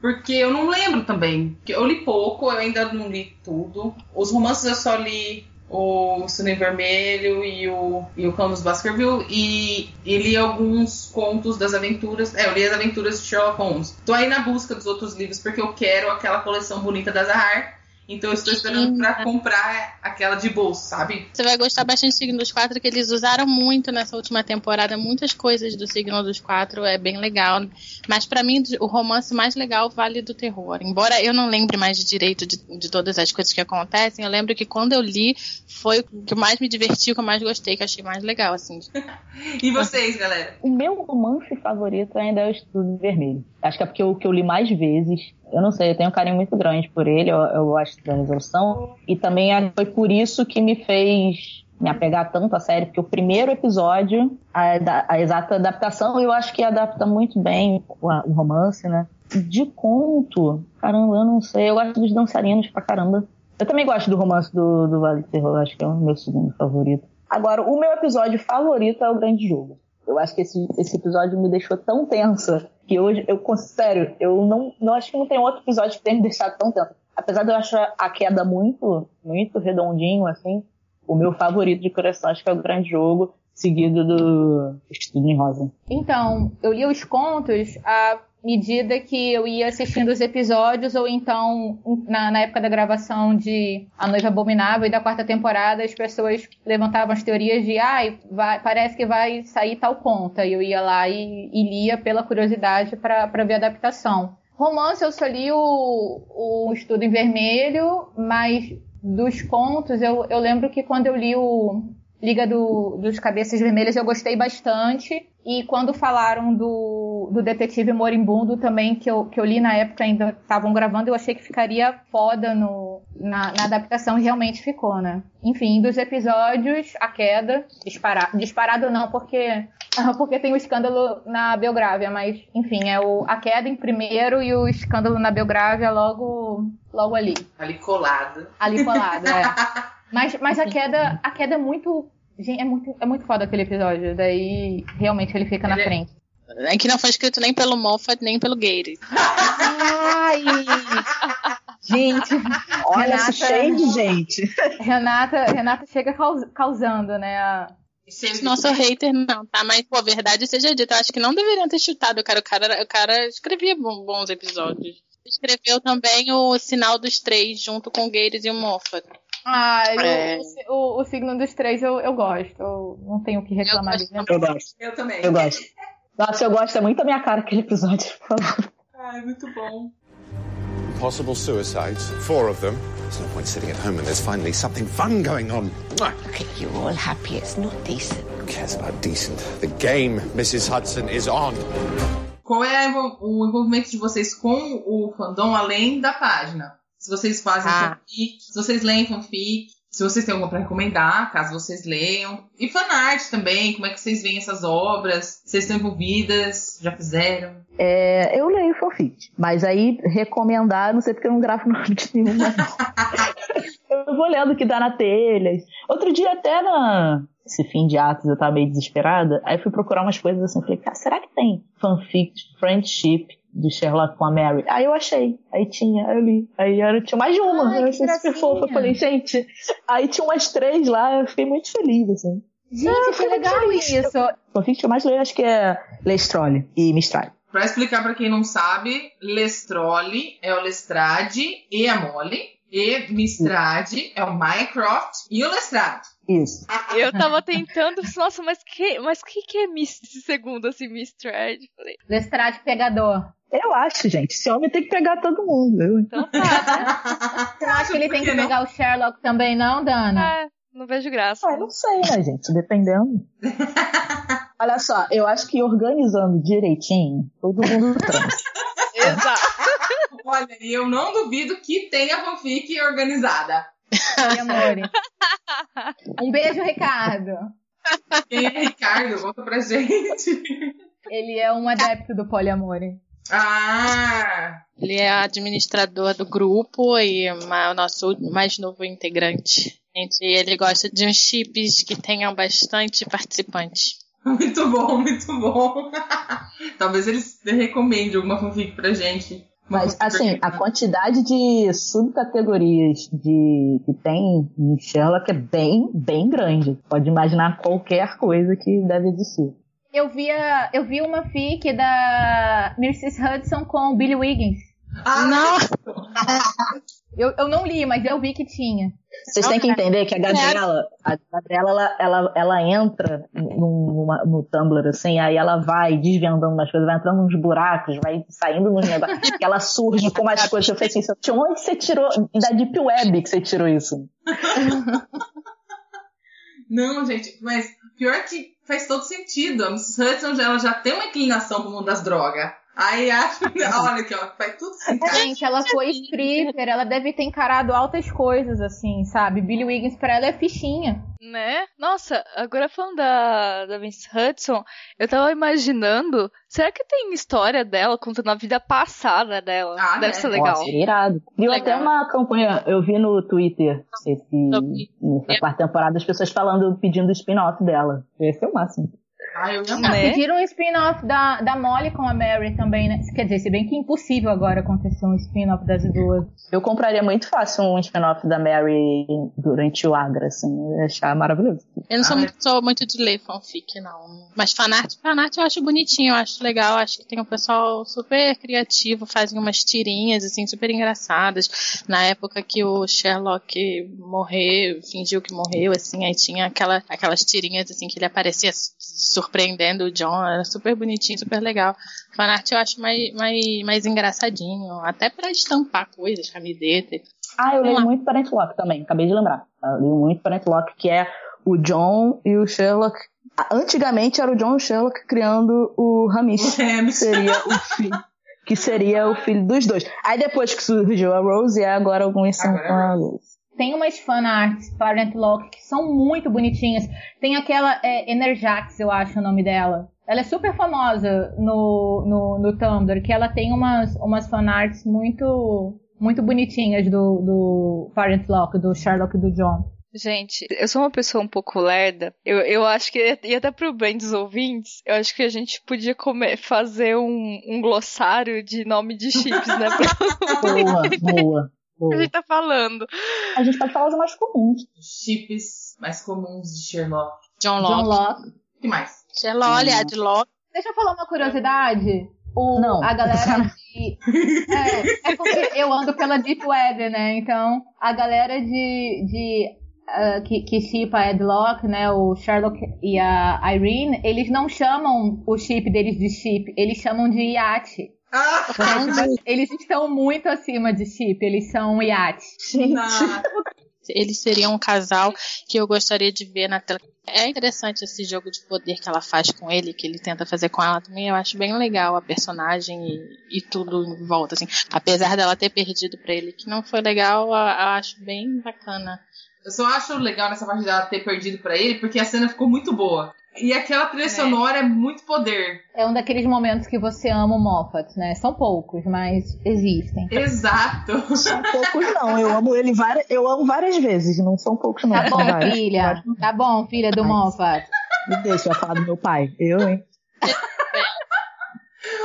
[SPEAKER 3] porque eu não lembro também. Eu li pouco, eu ainda não li tudo. Os romances eu só li o Cine Vermelho e o, e o Camus Baskerville e, e li alguns contos das aventuras. É, eu li as aventuras de Sherlock Holmes. Tô aí na busca dos outros livros porque eu quero aquela coleção bonita da Zahar. Então eu estou esperando para comprar aquela de bolso, sabe?
[SPEAKER 7] Você vai gostar bastante do Signo dos Quatro, que eles usaram muito nessa última temporada, muitas coisas do Signo dos Quatro, é bem legal. Mas para mim, o romance mais legal vale do terror. Embora eu não lembre mais de direito de, de todas as coisas que acontecem, eu lembro que quando eu li, foi o que mais me divertiu, o que eu mais gostei, que eu achei mais legal, assim.
[SPEAKER 3] e vocês, galera?
[SPEAKER 8] O meu romance favorito ainda é o Estudo Vermelho. Acho que é porque o que eu li mais vezes. Eu não sei, eu tenho um carinho muito grande por ele, eu, eu gosto da resolução. E também foi por isso que me fez me apegar tanto à série, porque o primeiro episódio, a, a exata adaptação, eu acho que adapta muito bem o, o romance, né? De conto, caramba, eu não sei, eu gosto dos dançarinos pra caramba. Eu também gosto do romance do, do Vale do Terror, acho que é o meu segundo favorito. Agora, o meu episódio favorito é o Grande Jogo. Eu acho que esse, esse episódio me deixou tão tensa que hoje, eu, sério, eu não, não acho que não tem outro episódio que tenha me deixado tão tensa. Apesar de eu achar a queda muito, muito redondinho, assim, o meu favorito de coração acho que é o Grande Jogo, seguido do Estudo em Rosa.
[SPEAKER 6] Então, eu li os contos à medida que eu ia assistindo os episódios, ou então, na, na, época da gravação de A Noiva Abominável e da quarta temporada, as pessoas levantavam as teorias de, ah, parece que vai sair tal conta. E eu ia lá e, e lia pela curiosidade para ver a adaptação. Romance, eu só li o, o Estudo em Vermelho, mas dos contos, eu, eu lembro que quando eu li o Liga do, dos Cabeças Vermelhas eu gostei bastante. E quando falaram do, do Detetive Moribundo também, que eu, que eu li na época ainda estavam gravando, eu achei que ficaria foda no, na, na adaptação e realmente ficou, né? Enfim, dos episódios, a queda, disparado, disparado não, porque, porque tem o escândalo na Belgrávia, mas enfim, é o, a queda em primeiro e o escândalo na Belgrávia logo, logo ali.
[SPEAKER 3] Ali colado.
[SPEAKER 6] Ali colado, é. Mas, mas a queda, a queda é muito. Gente, é muito, é muito foda aquele episódio. Daí realmente ele fica ele na é... frente.
[SPEAKER 7] É que não foi escrito nem pelo Moffat, nem pelo Gate.
[SPEAKER 6] Ai! gente,
[SPEAKER 8] olha Renata, cheio de gente.
[SPEAKER 6] Renata, Renata chega caus, causando, né? A...
[SPEAKER 7] Não sou hater, não, tá? Mas, pô, verdade seja dita, eu acho que não deveriam ter chutado o cara. O cara, o cara escrevia bons episódios. Escreveu também o Sinal dos Três, junto com o Gates e o Moffat.
[SPEAKER 6] Ah, é... o, o, o, signo dos três eu, eu gosto. Eu não tenho o que reclamar
[SPEAKER 8] dele. Eu gosto.
[SPEAKER 3] Eu também.
[SPEAKER 8] Eu gosto. Nossa, eu gosto. É muito a minha cara aquele episódio.
[SPEAKER 3] Ah, muito bom.
[SPEAKER 4] Possible suicides, four of them. There's no point sitting at home when there's finally something fun going on.
[SPEAKER 12] Look at you all happy. It's not decent.
[SPEAKER 4] Who cares about decent? The game, Mrs. Hudson, is on.
[SPEAKER 3] Qual é o envolvimento de vocês com o fandom além da página? Se vocês fazem ah. fanfic, se vocês leem fanfic, se vocês têm alguma para recomendar, caso vocês leiam. E fanart também, como é que vocês veem essas obras? Vocês estão envolvidas? Já fizeram?
[SPEAKER 8] É, eu leio fanfic, mas aí recomendar, não sei porque eu não gravo nome de nenhuma. eu vou lendo o que dá na telha. Outro dia até na esse fim de atos eu tava meio desesperada, aí fui procurar umas coisas assim, falei, cara, será que tem fanfic friendship de Sherlock com a Mary. Aí eu achei. Aí tinha, aí eu li. Aí era, tinha mais de uma. Ai, eu achei super fofa. Eu falei, gente. Aí tinha umas três lá, eu fiquei muito feliz, assim.
[SPEAKER 6] Gente, ah, que legal isso.
[SPEAKER 8] O que eu mais leio, acho que é Lestrole e Mistral.
[SPEAKER 3] Pra explicar pra quem não sabe, Lestrole é o Lestrade e a Molly. E Mistrade é o Mycroft e o Lestrade.
[SPEAKER 8] Isso.
[SPEAKER 2] Eu tava tentando, nossa, mas que, mas que que é Miss, esse segundo, assim, Mistrad? Falei,
[SPEAKER 6] Lestrade pegador.
[SPEAKER 8] Eu acho, gente. Esse homem tem que pegar todo mundo. viu?
[SPEAKER 2] então tá,
[SPEAKER 6] Você não acha que ele tem
[SPEAKER 3] que
[SPEAKER 6] pegar o Sherlock também, não, Dana?
[SPEAKER 2] né? Não vejo graça.
[SPEAKER 8] Ah, não sei, né, gente? Dependendo. Olha só, eu acho que organizando direitinho, todo mundo transa.
[SPEAKER 2] Exato.
[SPEAKER 3] Olha, e eu não duvido que tenha fanfic organizada.
[SPEAKER 6] E amore. Um beijo, Ricardo.
[SPEAKER 3] Quem é Ricardo? Conta pra gente.
[SPEAKER 6] Ele é um adepto do poliamore.
[SPEAKER 3] Ah!
[SPEAKER 7] Ele é administrador do grupo e o nosso mais novo integrante. Gente, ele gosta de uns chips que tenham bastante participantes.
[SPEAKER 3] Muito bom, muito bom. Talvez eles recomendem alguma fanfic pra gente.
[SPEAKER 8] Mas, assim, a quantidade de subcategorias de, que tem em Sherlock é bem, bem grande. Pode imaginar qualquer coisa que deve existir.
[SPEAKER 6] Eu via, eu vi uma fic da Mrs. Hudson com o Billy Wiggins.
[SPEAKER 3] Ah,
[SPEAKER 7] Não!
[SPEAKER 6] Eu, eu não li, mas eu vi que tinha.
[SPEAKER 8] Vocês têm que entender que a Gabriela, a Gabriela, ela, ela, ela entra num- numa- no Tumblr, assim, aí ela vai desvendando umas coisas, vai entrando nos buracos, vai saindo nos negócios, e ela surge com umas coisas. Eu falei assim, de onde você tirou? Da Deep Web que você tirou isso?
[SPEAKER 3] Não, gente, mas pior que faz todo sentido. A Mrs. Hudson ela já tem uma inclinação pro mundo das drogas. Aí acho. Olha aqui, ó, faz tudo encaixa.
[SPEAKER 6] Gente, ela foi stripper, ela deve ter encarado altas coisas, assim, sabe? Billy Wiggins pra ela é fichinha.
[SPEAKER 2] Né? Nossa, agora falando da, da Miss Hudson, eu tava imaginando, será que tem história dela contando a vida passada dela?
[SPEAKER 3] Ah,
[SPEAKER 2] Deve
[SPEAKER 3] né?
[SPEAKER 2] ser legal.
[SPEAKER 8] Nossa, irado. Viu
[SPEAKER 7] Legal.
[SPEAKER 8] até uma campanha, eu vi no Twitter, esse, nessa quarta temporada, as pessoas falando, pedindo spin-off dela. Esse é o máximo.
[SPEAKER 3] Ah, eu amar.
[SPEAKER 2] Né?
[SPEAKER 6] Pediram um spin-off da, da Molly com a Mary também, né? Quer dizer, se bem que é impossível agora acontecer um spin-off das duas.
[SPEAKER 8] Eu compraria muito fácil um spin-off da Mary durante o Agra, assim. Eu ia achar maravilhoso.
[SPEAKER 7] Eu não sou,
[SPEAKER 3] Ah,
[SPEAKER 7] muito, sou muito de ler fanfic, não. Mas fanart, fanart eu acho bonitinho, eu acho legal. Acho que tem um pessoal super criativo, fazem umas tirinhas, assim, super engraçadas. Na época que o Sherlock morreu, fingiu que morreu, assim, aí tinha aquela, aquelas tirinhas, assim, que ele aparecia su- surpreendendo o John. Era super bonitinho, super legal. Fanart eu acho mais, mais, mais engraçadinho. Até pra estampar coisas, camiseta.
[SPEAKER 8] Ah, eu leio
[SPEAKER 7] lá.
[SPEAKER 8] muito Parent Lock também, acabei de lembrar. Eu leio muito Parent Lock, que é o John e o Sherlock. Antigamente era o John e o Sherlock criando o Hamish,
[SPEAKER 3] O
[SPEAKER 8] que
[SPEAKER 3] Hamish.
[SPEAKER 8] seria o filho. Que seria o filho dos dois. Aí depois que surgiu a Rose, e agora alguns são
[SPEAKER 3] é
[SPEAKER 8] com a Rose.
[SPEAKER 6] Tem umas fanarts, Parent Lock, que são muito bonitinhas. Tem aquela é, Enerjax, eu acho o nome dela. Ela é super famosa no, no, no Tumblr, que ela tem umas, umas fanarts muito, muito bonitinhas do, do Parent Lock, do Sherlock e do John.
[SPEAKER 2] Gente, eu sou uma pessoa um pouco lerda. Eu, eu acho que, e até pro bem dos ouvintes, eu acho que a gente podia come- fazer um, um glossário de nome de chips, né? Pra
[SPEAKER 8] Boa, boa,
[SPEAKER 2] que a gente tá falando.
[SPEAKER 8] A gente pode falar os mais comuns.
[SPEAKER 3] Chips mais comuns de Sherlock.
[SPEAKER 7] John
[SPEAKER 6] John
[SPEAKER 7] Locke.
[SPEAKER 6] Locke.
[SPEAKER 3] O que mais?
[SPEAKER 7] Sherlock, Ed Locke.
[SPEAKER 6] Deixa eu falar uma curiosidade. O,
[SPEAKER 8] Não.
[SPEAKER 6] A galera de. É, é porque eu ando pela Deep Web, né? Então, a galera de. de ah, que, que chipa a Edlock, né? O Sherlock e a Irene, eles não chamam o chip deles de chip, eles chamam de iate.
[SPEAKER 3] Ah!
[SPEAKER 6] Eles estão muito acima de chip, eles são iate.
[SPEAKER 8] Gente.
[SPEAKER 7] Eles seriam um casal que eu gostaria de ver na tela. É interessante esse jogo de poder que ela faz com ele, que ele tenta fazer com ela também. Eu acho bem legal a personagem e, e tudo em volta, assim. Apesar dela ter perdido pra ele, que não foi legal, eu, eu acho bem bacana.
[SPEAKER 3] Eu só acho legal nessa parte dela ter perdido pra ele, porque a cena ficou muito boa. E aquela trilha sonora é muito poder.
[SPEAKER 6] É um daqueles momentos que você ama o Moffat, né? São poucos, mas existem.
[SPEAKER 3] Exato.
[SPEAKER 8] são poucos não. Eu amo ele várias, eu amo várias vezes. Não são poucos não.
[SPEAKER 6] Tá bom,
[SPEAKER 8] vários.
[SPEAKER 6] filha. Tá bom, filha do
[SPEAKER 8] Mas-
[SPEAKER 6] Moffat.
[SPEAKER 8] Me deixa eu falar do meu pai. Eu, hein?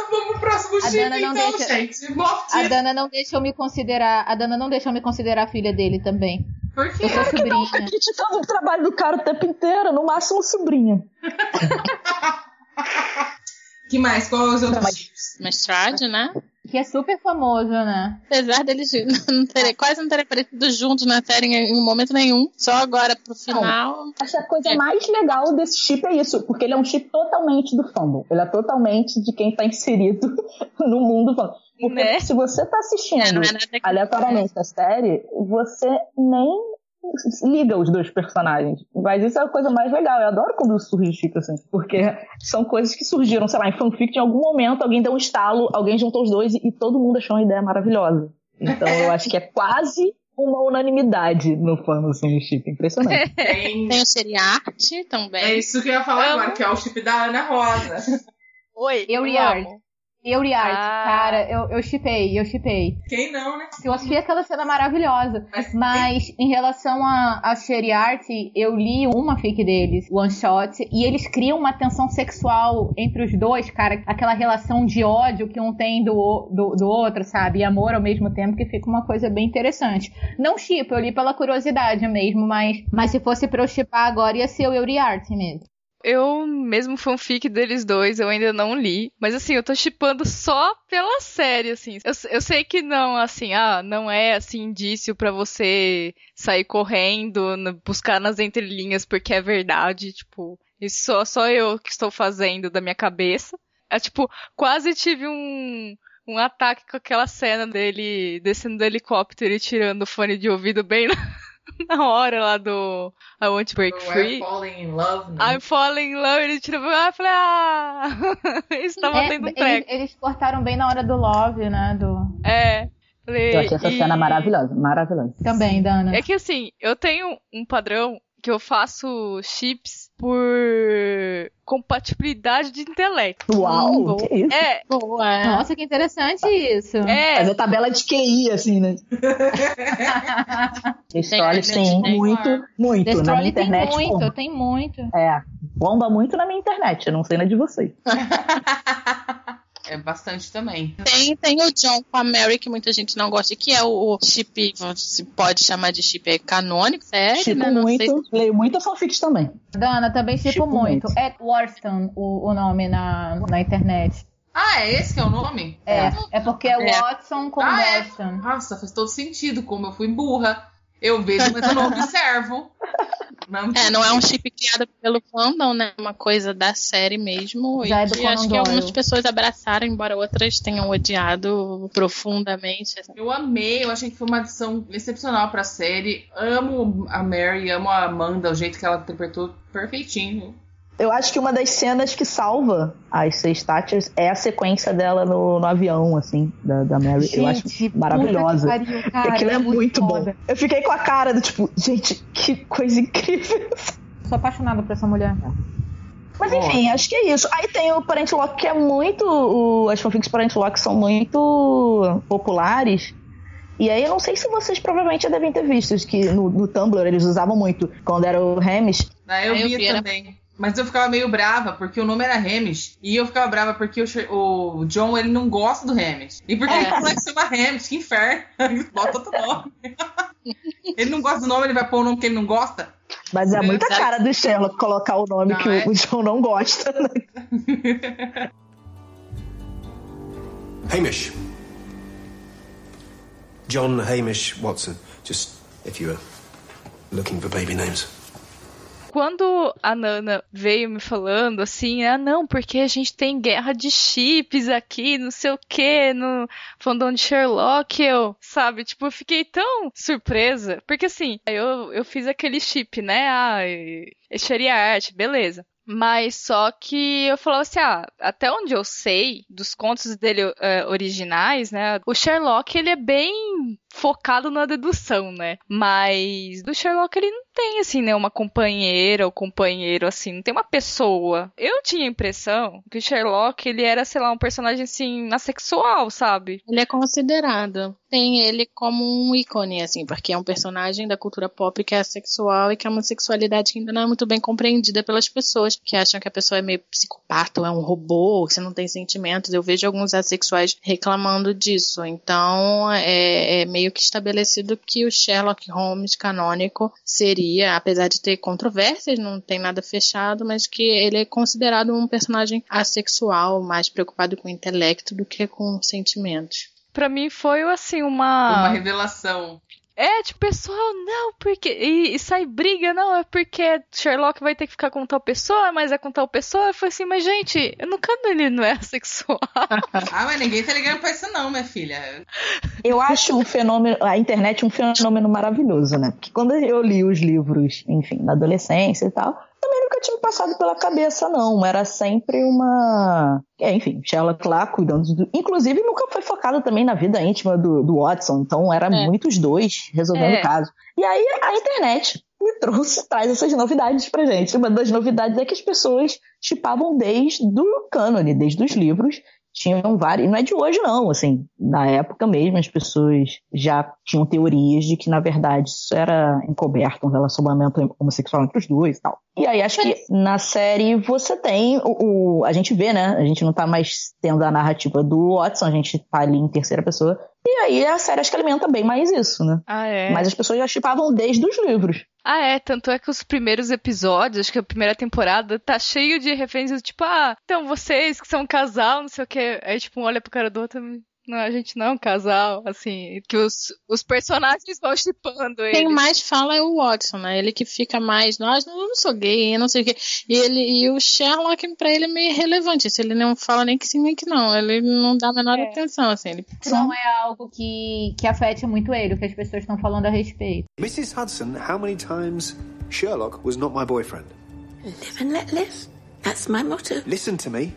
[SPEAKER 3] Vamos pro próximo
[SPEAKER 6] A
[SPEAKER 3] chip,
[SPEAKER 6] Dana não
[SPEAKER 3] então,
[SPEAKER 6] deixa-
[SPEAKER 3] gente. Moft.
[SPEAKER 6] A Dana não deixa eu me considerar. A Dana não deixa eu me considerar filha dele também.
[SPEAKER 3] Por quê?
[SPEAKER 6] Eu sou sobrinha.
[SPEAKER 8] Criticando o trabalho do cara o tempo inteiro, no máximo sobrinha.
[SPEAKER 3] que mais? Qual é os outros
[SPEAKER 8] Mas-
[SPEAKER 3] chips?
[SPEAKER 7] Lestrade, né?
[SPEAKER 6] Que é super famoso, né?
[SPEAKER 7] Apesar deles não terem, quase não terem aparecido juntos na série em, momento nenhum, só agora pro final.
[SPEAKER 8] Acho que a coisa mais legal desse chip é isso, porque ele é um chip totalmente do fandom. Ele é totalmente de quem tá inserido no mundo fandom. Porque
[SPEAKER 2] Né?
[SPEAKER 8] se você tá assistindo
[SPEAKER 7] É, é
[SPEAKER 8] aleatoriamente a série, você nem liga os dois personagens. Mas isso é a coisa mais legal. Eu adoro quando surge chip assim. Porque são coisas que surgiram, sei lá, em fanfic, em algum momento alguém deu um estalo, alguém juntou os dois e, todo mundo achou uma ideia maravilhosa. Então eu acho que é quase uma unanimidade no fã, assim, o chip. Impressionante.
[SPEAKER 3] Tem-
[SPEAKER 7] Tem o Seriarte também.
[SPEAKER 3] É isso que eu ia falar
[SPEAKER 2] Amo.
[SPEAKER 3] agora, que é o chip da Ana Rosa.
[SPEAKER 2] Oi,
[SPEAKER 6] Eu
[SPEAKER 2] eu
[SPEAKER 6] e Art.
[SPEAKER 2] amo.
[SPEAKER 6] Eu e Art,
[SPEAKER 2] Ah.
[SPEAKER 6] cara, eu, chipei, eu chipei.
[SPEAKER 3] Quem não, né?
[SPEAKER 6] Eu achei aquela cena maravilhosa.
[SPEAKER 3] Mas-
[SPEAKER 6] Mas em relação a, a Sherry Art, eu li uma fic deles, One Shot, e eles criam uma tensão sexual entre os dois, cara. Aquela relação de ódio que um tem do, o- do, do outro, sabe? E amor ao mesmo tempo, que fica uma coisa bem interessante. Não chip, eu li pela curiosidade mesmo, mas, mas se fosse pra eu chipar agora, ia ser o Yuri Art mesmo.
[SPEAKER 2] Eu, mesmo fanfic deles dois, eu ainda não li. Mas assim, eu tô chipando só pela série, assim. Eu, eu sei que não, assim, ah, não é, assim, indício pra você sair correndo, buscar nas entrelinhas porque é verdade, tipo... Isso só, só eu que estou fazendo da minha cabeça. É tipo, quase tive um... Um ataque com aquela cena dele descendo do helicóptero e tirando o fone de ouvido bem na hora lá do I Want to Break Free.
[SPEAKER 3] I'm Falling in Love, né?
[SPEAKER 2] I'm falling in love, ele tirou. Ah, eu falei, ah! Isso tava
[SPEAKER 6] É,
[SPEAKER 2] tendo um
[SPEAKER 6] eles,
[SPEAKER 2] treco.
[SPEAKER 6] eles cortaram bem na hora do Love, né? Do...
[SPEAKER 2] É. Falei,
[SPEAKER 8] Eu achei essa
[SPEAKER 2] e-
[SPEAKER 8] cena maravilhosa, maravilhosa.
[SPEAKER 6] Também, Dana.
[SPEAKER 2] É que assim, eu tenho um padrão que eu faço chips por compatibilidade de intelecto.
[SPEAKER 8] Uau,
[SPEAKER 2] Hum,
[SPEAKER 8] que isso?
[SPEAKER 2] É,
[SPEAKER 7] Boa.
[SPEAKER 6] Nossa, que interessante isso.
[SPEAKER 2] é.
[SPEAKER 8] Fazer tabela de QI, assim, né? Trolls tem
[SPEAKER 7] tem.
[SPEAKER 8] muito, muito. Na minha
[SPEAKER 6] Trolley tem
[SPEAKER 8] internet,
[SPEAKER 6] muito,
[SPEAKER 8] bomba.
[SPEAKER 6] tem muito.
[SPEAKER 8] É, bomba muito na minha internet. Eu não sei na de vocês.
[SPEAKER 10] É bastante também.
[SPEAKER 7] Tem, tem o John com a Mary, que muita gente não gosta, que é o, o chip, se pode chamar de chip é canônico, sério,
[SPEAKER 8] Tipo
[SPEAKER 7] né? Não sei
[SPEAKER 8] muito, leio muita fanfics também.
[SPEAKER 6] Dana, também tipo,
[SPEAKER 8] Tipo
[SPEAKER 6] muito.
[SPEAKER 8] muito.
[SPEAKER 6] É Warston o, o nome na, na internet.
[SPEAKER 10] Ah, é esse que é o nome?
[SPEAKER 6] É, é porque é
[SPEAKER 7] É.
[SPEAKER 6] Watson com
[SPEAKER 10] Ah, é?
[SPEAKER 6] Boston.
[SPEAKER 10] Nossa, faz todo sentido, como eu fui burra. Eu vejo, mas eu não observo. Não,
[SPEAKER 7] É, não é um chip criado pelo fandom, né? Uma coisa da série mesmo.
[SPEAKER 6] Já
[SPEAKER 7] e
[SPEAKER 6] é do Conan
[SPEAKER 7] acho que
[SPEAKER 6] Doyle.
[SPEAKER 7] algumas pessoas abraçaram, embora outras tenham odiado profundamente.
[SPEAKER 10] Eu amei, eu achei que foi uma adição excepcional pra série. Amo a Mary, amo a Amanda, o jeito que ela interpretou perfeitinho.
[SPEAKER 8] Eu acho que uma das cenas que salva as seis Thatchers é a sequência dela no, no avião, assim, da, da Mary. eu acho
[SPEAKER 6] Gente,
[SPEAKER 8] maravilhosa.
[SPEAKER 6] pariu, cara,
[SPEAKER 8] Aquilo é, muito bom. Eu fiquei com a cara do tipo, gente, que coisa incrível.
[SPEAKER 6] Sou apaixonada por essa mulher.
[SPEAKER 8] Mas enfim, acho que é isso. Aí tem o Parent Lock, que é muito. o- as fanfics Parent Lock são muito populares. E aí eu não sei se vocês provavelmente já devem ter visto, que no, no Tumblr eles usavam muito quando era o Hamish.
[SPEAKER 10] Ah, eu
[SPEAKER 7] eu vi, era-
[SPEAKER 10] também. Mas eu ficava meio brava, porque o nome era Hamish. E eu ficava brava porque o, o John, ele não gosta do Hamish. E por que
[SPEAKER 7] É.
[SPEAKER 10] ele fala que chama Hamish? Que inferno. Ele bota outro nome. ele não gosta do nome, ele vai pôr o nome que ele não gosta?
[SPEAKER 8] Mas é muita
[SPEAKER 7] Exato.
[SPEAKER 8] cara do Sherlock colocar o nome
[SPEAKER 10] Não,
[SPEAKER 8] que
[SPEAKER 10] é?
[SPEAKER 8] o, o John não gosta. né?
[SPEAKER 11] Hamish. John Hamish Watson. Just if you were looking for baby names.
[SPEAKER 2] Quando a Nana veio me falando assim, ah não, porque a gente tem guerra de chips aqui, não sei o que, no fandom de Sherlock, eu, sabe, tipo, eu fiquei tão surpresa, porque assim, eu, eu fiz aquele chip, né, ah, é Sherry Art, beleza. Mas só que eu falava assim, ah, até onde eu sei dos contos dele eh, originais, né? O Sherlock ele é bem focado na dedução, né? Mas do Sherlock ele não tem assim, né, uma companheira ou companheiro assim, não tem uma pessoa. Eu tinha a impressão que Sherlock ele era, sei lá, um personagem assim, assexual, sabe?
[SPEAKER 7] Ele é considerado. Tem ele como um ícone, assim, porque é um personagem da cultura pop que é sexual e que é uma sexualidade que ainda não é muito bem compreendida pelas pessoas, que acham que a pessoa é meio psicopata ou é um robô, que você não tem sentimentos. Eu vejo alguns assexuais reclamando disso. Então, é, é meio que estabelecido que o Sherlock Holmes canônico seria, apesar de ter controvérsias, não tem nada fechado, mas que ele é considerado um personagem assexual, mais preocupado com o intelecto do que com sentimentos.
[SPEAKER 2] Pra mim foi assim uma.
[SPEAKER 3] Uma revelação.
[SPEAKER 2] É, tipo, pessoal, não, porque. E, e sai briga, não, é porque Sherlock vai ter que ficar com tal pessoa, mas é com tal pessoa. Eu falei assim, mas gente, no caso ele não é assexual.
[SPEAKER 3] ah, mas ninguém tá ligando pra isso, não, minha filha.
[SPEAKER 8] Eu acho o fenômeno, a internet um fenômeno maravilhoso, né? Porque quando eu li os livros, enfim, na adolescência e tal, também nunca tinha passado pela cabeça, não. Era sempre uma. É, enfim, Sherlock lá cuidando do. Inclusive, nunca foi focado também na vida íntima do, do Watson. Então, era é. muitos dois resolvendo o é. caso. E aí, a internet me trouxe, traz essas novidades pra gente. Uma das novidades é que as pessoas chipavam desde o cânone, desde os livros, tinham vários, não é de hoje não, assim, na época mesmo as pessoas já tinham teorias de que na verdade isso era encoberto, um relacionamento homossexual entre os dois e tal. E aí acho que na série você tem o, o, a gente vê, né, a gente não tá mais tendo a narrativa do Watson, a gente tá ali em terceira pessoa, e aí a série acho que alimenta bem mais isso, né?
[SPEAKER 2] Ah, é?
[SPEAKER 8] Mas as pessoas já chipavam desde os livros.
[SPEAKER 2] Ah, é, tanto é que os primeiros episódios, acho que a primeira temporada, tá cheio de referências, tipo, ah, então vocês que são um casal, não sei o que. Aí, tipo, um olha pro cara do outro não, a gente não é um casal, assim, que os, os personagens vão chipando ele.
[SPEAKER 7] Quem mais fala é o Watson, né? Ele que fica mais, nós não, não sou gay, não sei o quê. E, ele, e o Sherlock, pra ele, é meio irrelevante. Se ele não fala nem que sim, nem que não. Ele não dá a menor é. atenção, assim. Ele...
[SPEAKER 6] Não é algo que, que afete muito ele, o que as pessoas estão falando a respeito.
[SPEAKER 11] Mrs. Hudson, how many times Sherlock was not my boyfriend?
[SPEAKER 12] Live and let live. That's my motto.
[SPEAKER 11] Listen to me.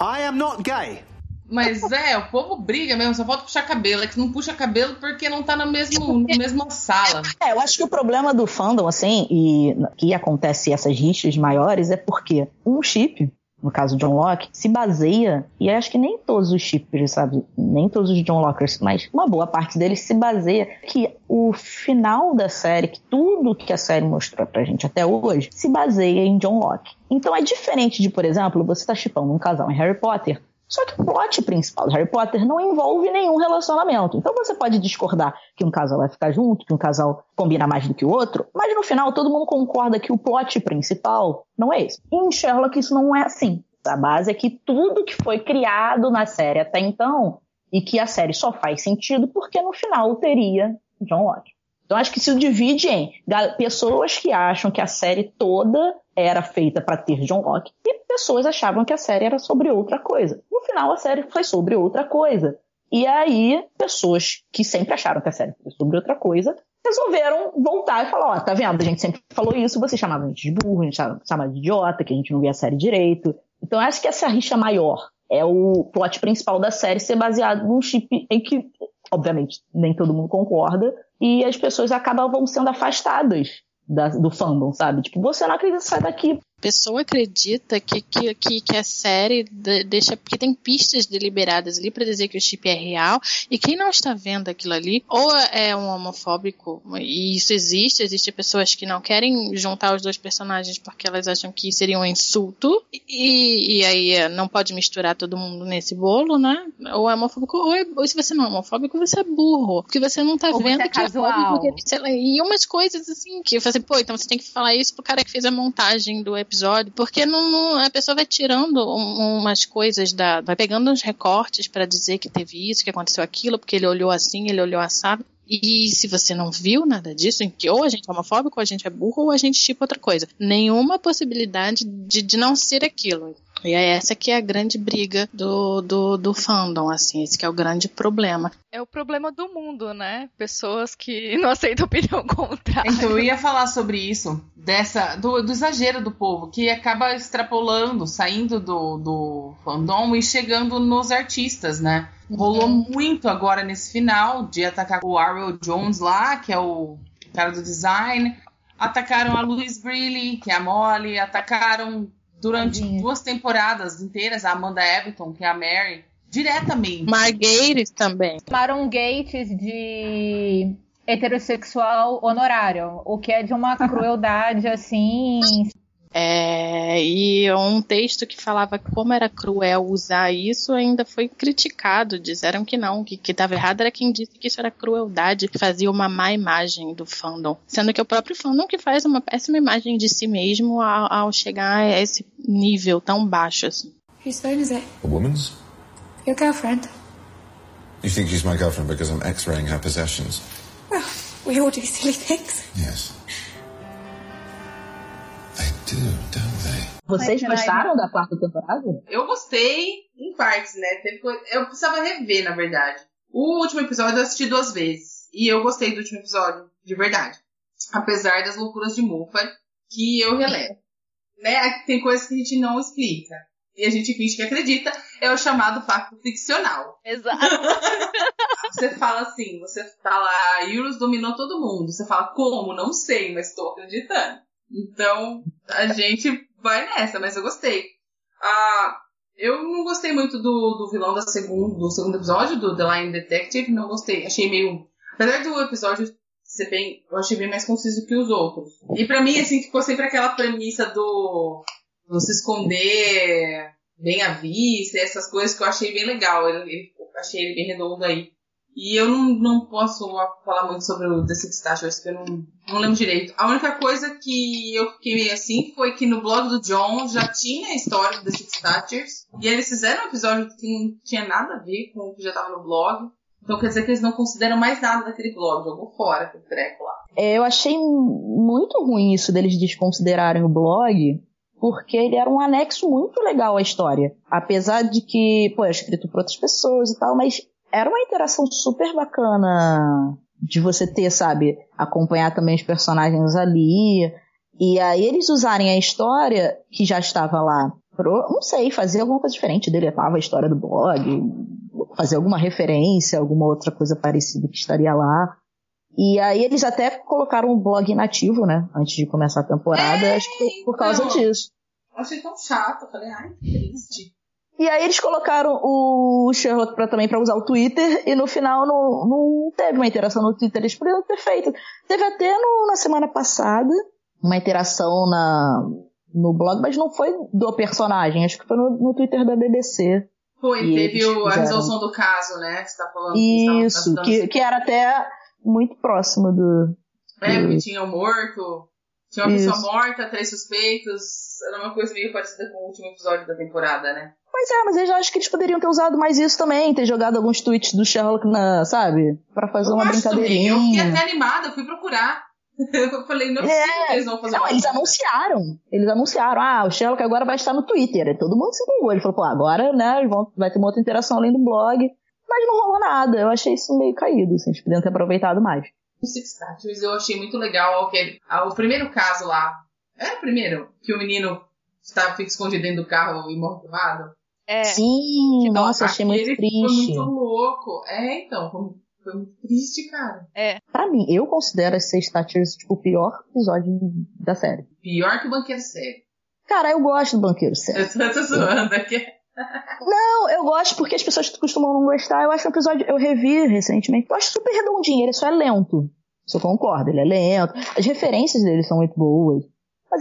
[SPEAKER 11] I am not gay.
[SPEAKER 3] Mas é, o povo briga mesmo, só falta puxar cabelo. É que não puxa cabelo porque não tá na mesmo, na mesma sala.
[SPEAKER 8] É, eu acho que o problema do fandom, assim, e que acontece essas rixas maiores, é porque um chip, no caso John Locke, se baseia, e acho que nem todos os chips, sabe? Nem todos os John Lockers, mas uma boa parte deles se baseia que o final da série, que tudo que a série mostrou pra gente até hoje, se baseia em John Locke. Então é diferente de, por exemplo, você tá chipando um casal em Harry Potter só que o plot principal de Harry Potter não envolve nenhum relacionamento. Então você pode discordar que um casal vai ficar junto, que um casal combina mais do que o outro, mas no final todo mundo concorda que o plot principal não é esse. E em Sherlock isso não é assim. A base é que tudo que foi criado na série até então, e que a série só faz sentido porque no final teria John Locke. Então acho que se divide em pessoas que acham que a série toda era feita para ter John Locke e pessoas achavam que a série era sobre outra coisa. No final a série foi sobre outra coisa. E aí pessoas que sempre acharam que a série foi sobre outra coisa resolveram voltar e falar, ó, oh, tá vendo? A gente sempre falou isso, vocês chamavam a gente de burro, a gente chamava de idiota, que a gente não via a série direito. Então acho que essa rixa maior é o plot principal da série ser baseado num chip em que, obviamente, nem todo mundo concorda, e as pessoas acabam sendo afastadas da, do fandom, sabe? Tipo, você não acredita, sai daqui,
[SPEAKER 7] pessoa acredita que, que, que, que a série deixa. Porque tem pistas deliberadas ali para dizer que o chip é real. E quem não está vendo aquilo ali, ou é um homofóbico, e isso existe, existe pessoas que não querem juntar os dois personagens porque elas acham que seria um insulto. E, e aí não pode misturar todo mundo nesse bolo, né? Ou é homofóbico, ou, é, ou se você não é homofóbico, você é burro. Porque você não tá
[SPEAKER 6] ou
[SPEAKER 7] vendo
[SPEAKER 6] é
[SPEAKER 7] que é
[SPEAKER 6] homofóbico.
[SPEAKER 7] E umas coisas assim, que eu falei assim, pô, então você tem que falar isso pro cara que fez a montagem do episódio episódio, porque não, não, a pessoa vai tirando um, umas coisas da. vai pegando uns recortes para dizer que teve isso, que aconteceu aquilo, porque ele olhou assim, ele olhou assado. E se você não viu nada disso, em que ou a gente é homofóbico, ou a gente é burro, ou a gente tipo outra coisa. Nenhuma possibilidade de, de não ser aquilo. E é essa que é a grande briga do, do, do fandom, assim, esse que é o grande problema.
[SPEAKER 2] É o problema do mundo, né? Pessoas que não aceitam opinião contrária.
[SPEAKER 3] Então, eu ia falar sobre isso, dessa do, do exagero do povo, que acaba extrapolando, saindo do, do fandom e chegando nos artistas, né? Rolou uhum. muito agora nesse final de atacar o Ariel Jones lá, que é o cara do design. Atacaram a Louise Briley, que é a Molly. Atacaram durante duas temporadas inteiras a Amanda Everton, que é a Mary, diretamente.
[SPEAKER 7] Marguerite também.
[SPEAKER 6] Chamaram Gates de heterossexual honorário, o que é de uma crueldade assim
[SPEAKER 7] É, e um texto que falava como era cruel usar isso ainda foi criticado. Disseram que não, que estava errado era quem disse que isso era crueldade, que fazia uma má imagem do fandom. Sendo que é o próprio fandom que faz uma péssima imagem de si mesmo ao, ao chegar a esse nível tão baixo assim.
[SPEAKER 12] Whose phone is it?
[SPEAKER 4] A woman's?
[SPEAKER 12] Your girlfriend?
[SPEAKER 4] You think she's my girlfriend because I'm x-raying her possessions?
[SPEAKER 12] Well, we all do silly things.
[SPEAKER 4] Yes. Do, don't?
[SPEAKER 8] Vocês gostaram da quarta temporada?
[SPEAKER 3] Eu gostei em partes, né? Eu precisava rever, na verdade. O último episódio eu assisti duas vezes. E eu gostei do último episódio, de verdade. Apesar das loucuras de Moffat, que eu relevo. Né? Tem coisas que a gente não explica. E a gente finge que acredita. É o chamado pacto ficcional.
[SPEAKER 2] Exato.
[SPEAKER 3] Você fala assim, você fala, a Eurus dominou todo mundo. Você fala, como? Não sei, mas estou acreditando. Então, a gente vai nessa, mas eu gostei. Ah, eu não gostei muito do, do vilão da segundo, do segundo episódio, do The Line Detective. Não gostei. Achei meio. Apesar do episódio ser bem. Eu achei bem mais conciso que os outros. E pra mim, assim, ficou sempre aquela premissa do. do se esconder bem à vista, essas coisas que eu achei bem legal. Eu, eu achei ele bem redondo aí. E eu não, não posso falar muito sobre o The Six Statues, porque eu não, não lembro direito. A única coisa que eu fiquei meio assim foi que no blog do John já tinha a história do The Six Statues. E eles fizeram um episódio que não tinha nada a ver com o que já tava no blog. Então quer dizer que eles não consideram mais nada daquele blog, jogou fora aquele treco lá.
[SPEAKER 8] É, eu achei muito ruim isso deles desconsiderarem o blog, porque ele era um anexo muito legal à história. Apesar de que, pô, é escrito por outras pessoas e tal, mas era uma interação super bacana de você ter, sabe, acompanhar também os personagens ali. E aí eles usarem a história que já estava lá, pro, não sei, fazer alguma coisa diferente, deletava a história do blog, fazer alguma referência, alguma outra coisa parecida que estaria lá. E aí eles até colocaram o blog inativo, né? Antes de começar a temporada,
[SPEAKER 3] É,
[SPEAKER 8] acho que por causa
[SPEAKER 3] então.
[SPEAKER 8] disso.
[SPEAKER 3] Eu achei tão chato, falei, ai, que triste.
[SPEAKER 8] E aí eles colocaram o Sherlock pra, também para usar o Twitter e no final não, não teve uma interação no Twitter, eles poderiam ter feito. Teve até no- na semana passada uma interação na, no blog, mas não foi do personagem, acho que foi no, no Twitter da BBC.
[SPEAKER 3] Foi, teve o- a resolução do caso, né? Que você tá falando. que
[SPEAKER 8] Isso, que,
[SPEAKER 3] tratando-
[SPEAKER 8] que era até muito próximo do.
[SPEAKER 3] É,
[SPEAKER 8] do-
[SPEAKER 3] tinha o morto, tinha uma
[SPEAKER 8] Isso.
[SPEAKER 3] pessoa morta, três suspeitos. Era uma coisa meio parecida com o último episódio da temporada, né?
[SPEAKER 8] Pois é, mas eu acho que eles poderiam ter usado mais isso também, ter jogado alguns tweets do Sherlock na, sabe? Pra fazer
[SPEAKER 3] eu
[SPEAKER 8] uma
[SPEAKER 3] acho também. Eu fiquei
[SPEAKER 8] brincadeirinha.
[SPEAKER 3] até animada, fui procurar. Eu falei, não é
[SPEAKER 8] É.
[SPEAKER 3] possível que eles vão fazer
[SPEAKER 8] Não, eles
[SPEAKER 3] coisa.
[SPEAKER 8] anunciaram. Eles anunciaram, ah, o Sherlock agora vai estar no Twitter. Aí Todo mundo se empolgou. Ele falou, pô, agora, né, vão, vai ter uma outra interação além do blog. Mas não rolou nada. Eu achei isso meio caído, assim, eles podiam ter aproveitado mais.
[SPEAKER 3] O Six Statues eu achei muito legal. ah, o primeiro caso lá. É o primeiro? Que o menino estava, fica escondido dentro do carro e morre queimado?
[SPEAKER 2] É.
[SPEAKER 8] Sim,
[SPEAKER 2] que
[SPEAKER 8] nossa, achei muito triste.
[SPEAKER 3] Foi muito louco. É, então, foi, foi muito triste, cara.
[SPEAKER 8] Pra mim, eu considero as seis Thatchers, tipo, o pior episódio da série.
[SPEAKER 3] Pior que o banqueiro sério.
[SPEAKER 8] Cara, eu gosto do Banqueiro Sério.
[SPEAKER 3] Eu tô, tô zoando aqui.
[SPEAKER 8] Não, eu gosto porque as pessoas costumam não gostar. Eu acho um episódio, eu revi recentemente, eu acho super redondinho, ele só é lento. Você concorda, ele é lento. As referências dele são muito boas.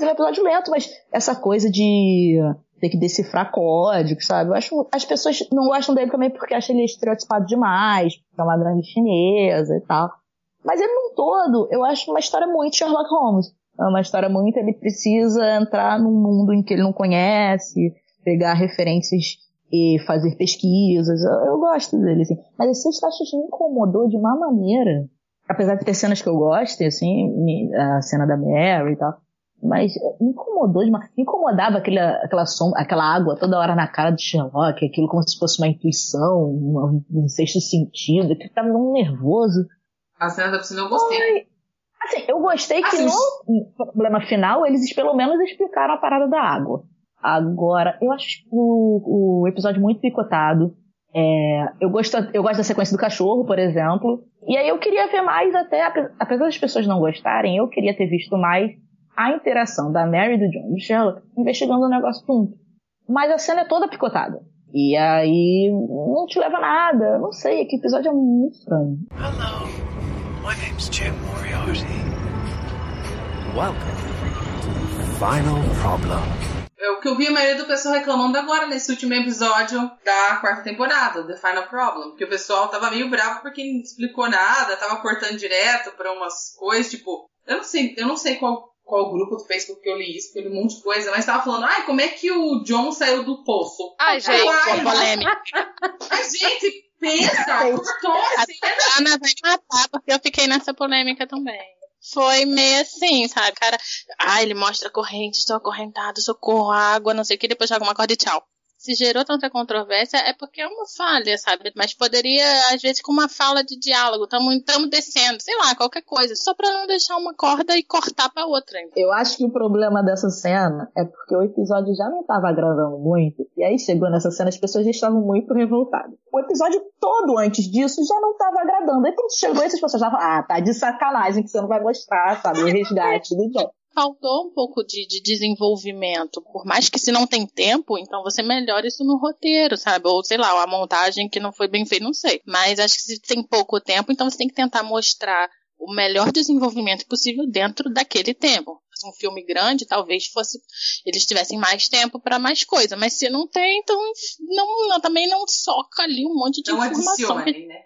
[SPEAKER 8] Ele é um episódio lento, mas essa coisa de ter que decifrar códigos, sabe? Eu acho as pessoas não gostam dele também porque acham ele estereotipado demais, porque é uma grande chinesa e tal. Mas ele num todo, eu acho uma história muito Sherlock Holmes. É uma história muito, ele precisa entrar num mundo em que ele não conhece, pegar referências e fazer pesquisas. Eu, eu gosto dele, assim. Mas esse Sexta me incomodou de uma maneira. Apesar de ter cenas que eu gosto, assim, a cena da Mary e tal. Mas me incomodou de uma... Me incomodava aquela, aquela, som, aquela água toda hora na cara do Sherlock, aquilo como se fosse uma intuição, um, um sexto sentido, que tava um nervoso.
[SPEAKER 3] A cena da piscina eu gostei.
[SPEAKER 8] Assim, eu gostei que
[SPEAKER 3] Assim,
[SPEAKER 8] no problema final eles pelo menos explicaram a parada da água. Agora, eu acho o, o episódio muito picotado. É, eu, gosto, eu gosto da sequência do cachorro, por exemplo. E aí eu queria ver mais até, ape- apesar das pessoas não gostarem, eu queria ter visto mais a interação da Mary, do John e do Sherlock investigando o negócio junto. Mas a cena é toda picotada. E aí não te leva a nada. Não sei, aquele episódio é muito estranho.
[SPEAKER 13] Hello, my name's Jim Moriarty. Welcome
[SPEAKER 9] Final problem.
[SPEAKER 3] É o que eu vi a maioria do pessoal reclamando agora nesse último episódio da quarta temporada, The Final Problem. Que o pessoal tava meio bravo porque não explicou nada, tava cortando direto pra umas coisas, tipo. Eu não sei, eu não sei qual, qual grupo do Facebook que eu li isso, que eu li um monte de coisa, mas tava falando, ai, como é que o John saiu do poço?
[SPEAKER 2] Ai, gente,
[SPEAKER 3] Ai,
[SPEAKER 7] polêmica.
[SPEAKER 3] Ai, gente, pensa, cortou a
[SPEAKER 7] A
[SPEAKER 3] cena.
[SPEAKER 7] Ana vai me matar porque eu fiquei nessa polêmica também. Foi meio assim, sabe? Cara, ah, ele mostra a corrente, estou acorrentado, socorro, água, não sei o que, depois joga uma corda e tchau. Se gerou tanta controvérsia é porque é uma falha, sabe? Mas poderia, às vezes, com uma fala de diálogo, estamos descendo, sei lá, qualquer coisa, só pra não deixar uma corda e cortar pra outra.
[SPEAKER 8] Eu acho que o problema dessa cena é porque o episódio já não estava agradando muito. E aí chegou nessa cena, as pessoas já estavam muito revoltadas. O episódio todo antes disso já não estava agradando. Aí quando chegou, essas pessoas já falaram, ah, tá de sacanagem que você não vai mostrar, sabe? O resgate do John.
[SPEAKER 7] Faltou um pouco de, de desenvolvimento. Por mais que se não tem tempo, então você melhora isso no roteiro, sabe? Ou sei lá, a montagem que não foi bem feita, não sei. Mas acho que se tem pouco tempo, então você tem que tentar mostrar o melhor desenvolvimento possível dentro daquele tempo. Um filme grande, talvez fosse eles tivessem mais tempo para mais coisa, mas se não tem, então não, não- também não soca ali um monte de
[SPEAKER 3] Não
[SPEAKER 7] informação.
[SPEAKER 3] adicione, né?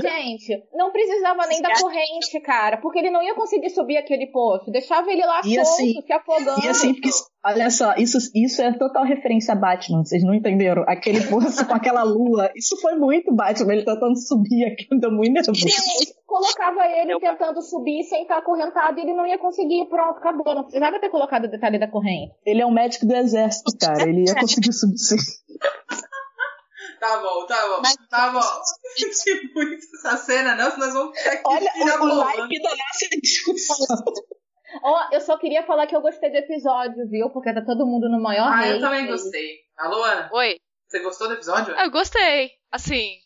[SPEAKER 6] Gente, não precisava nem da corrente, cara, porque ele não ia conseguir subir aquele poço. Deixava ele lá
[SPEAKER 8] E
[SPEAKER 6] solto,
[SPEAKER 8] assim-
[SPEAKER 6] se afogando.
[SPEAKER 8] E assim, porque, olha só, isso, isso é total referência a Batman, vocês não entenderam? Aquele poço com aquela lua, isso foi muito Batman, ele tentando subir aquilo, deu muito nervoso.
[SPEAKER 6] Colocava ele tentando subir sem estar acorrentado e ele não ia conseguir. Pronto, acabou. Não precisava ter colocado o detalhe da corrente.
[SPEAKER 8] Ele é um médico do exército, cara, ele ia conseguir subir sim.
[SPEAKER 3] Tá bom, tá bom, tá bom. Discutir muito essa cena, não, senão nós vamos ficar aqui
[SPEAKER 8] Olha o, naipe da nossa discussão.
[SPEAKER 6] Ó, eu só queria falar que eu gostei do episódio, viu? Porque tá todo mundo no maior
[SPEAKER 3] Ah, eu
[SPEAKER 6] hate
[SPEAKER 3] também gostei. Alô, Ana?
[SPEAKER 2] Oi.
[SPEAKER 3] Você gostou do episódio?
[SPEAKER 2] Eu gostei. Assim,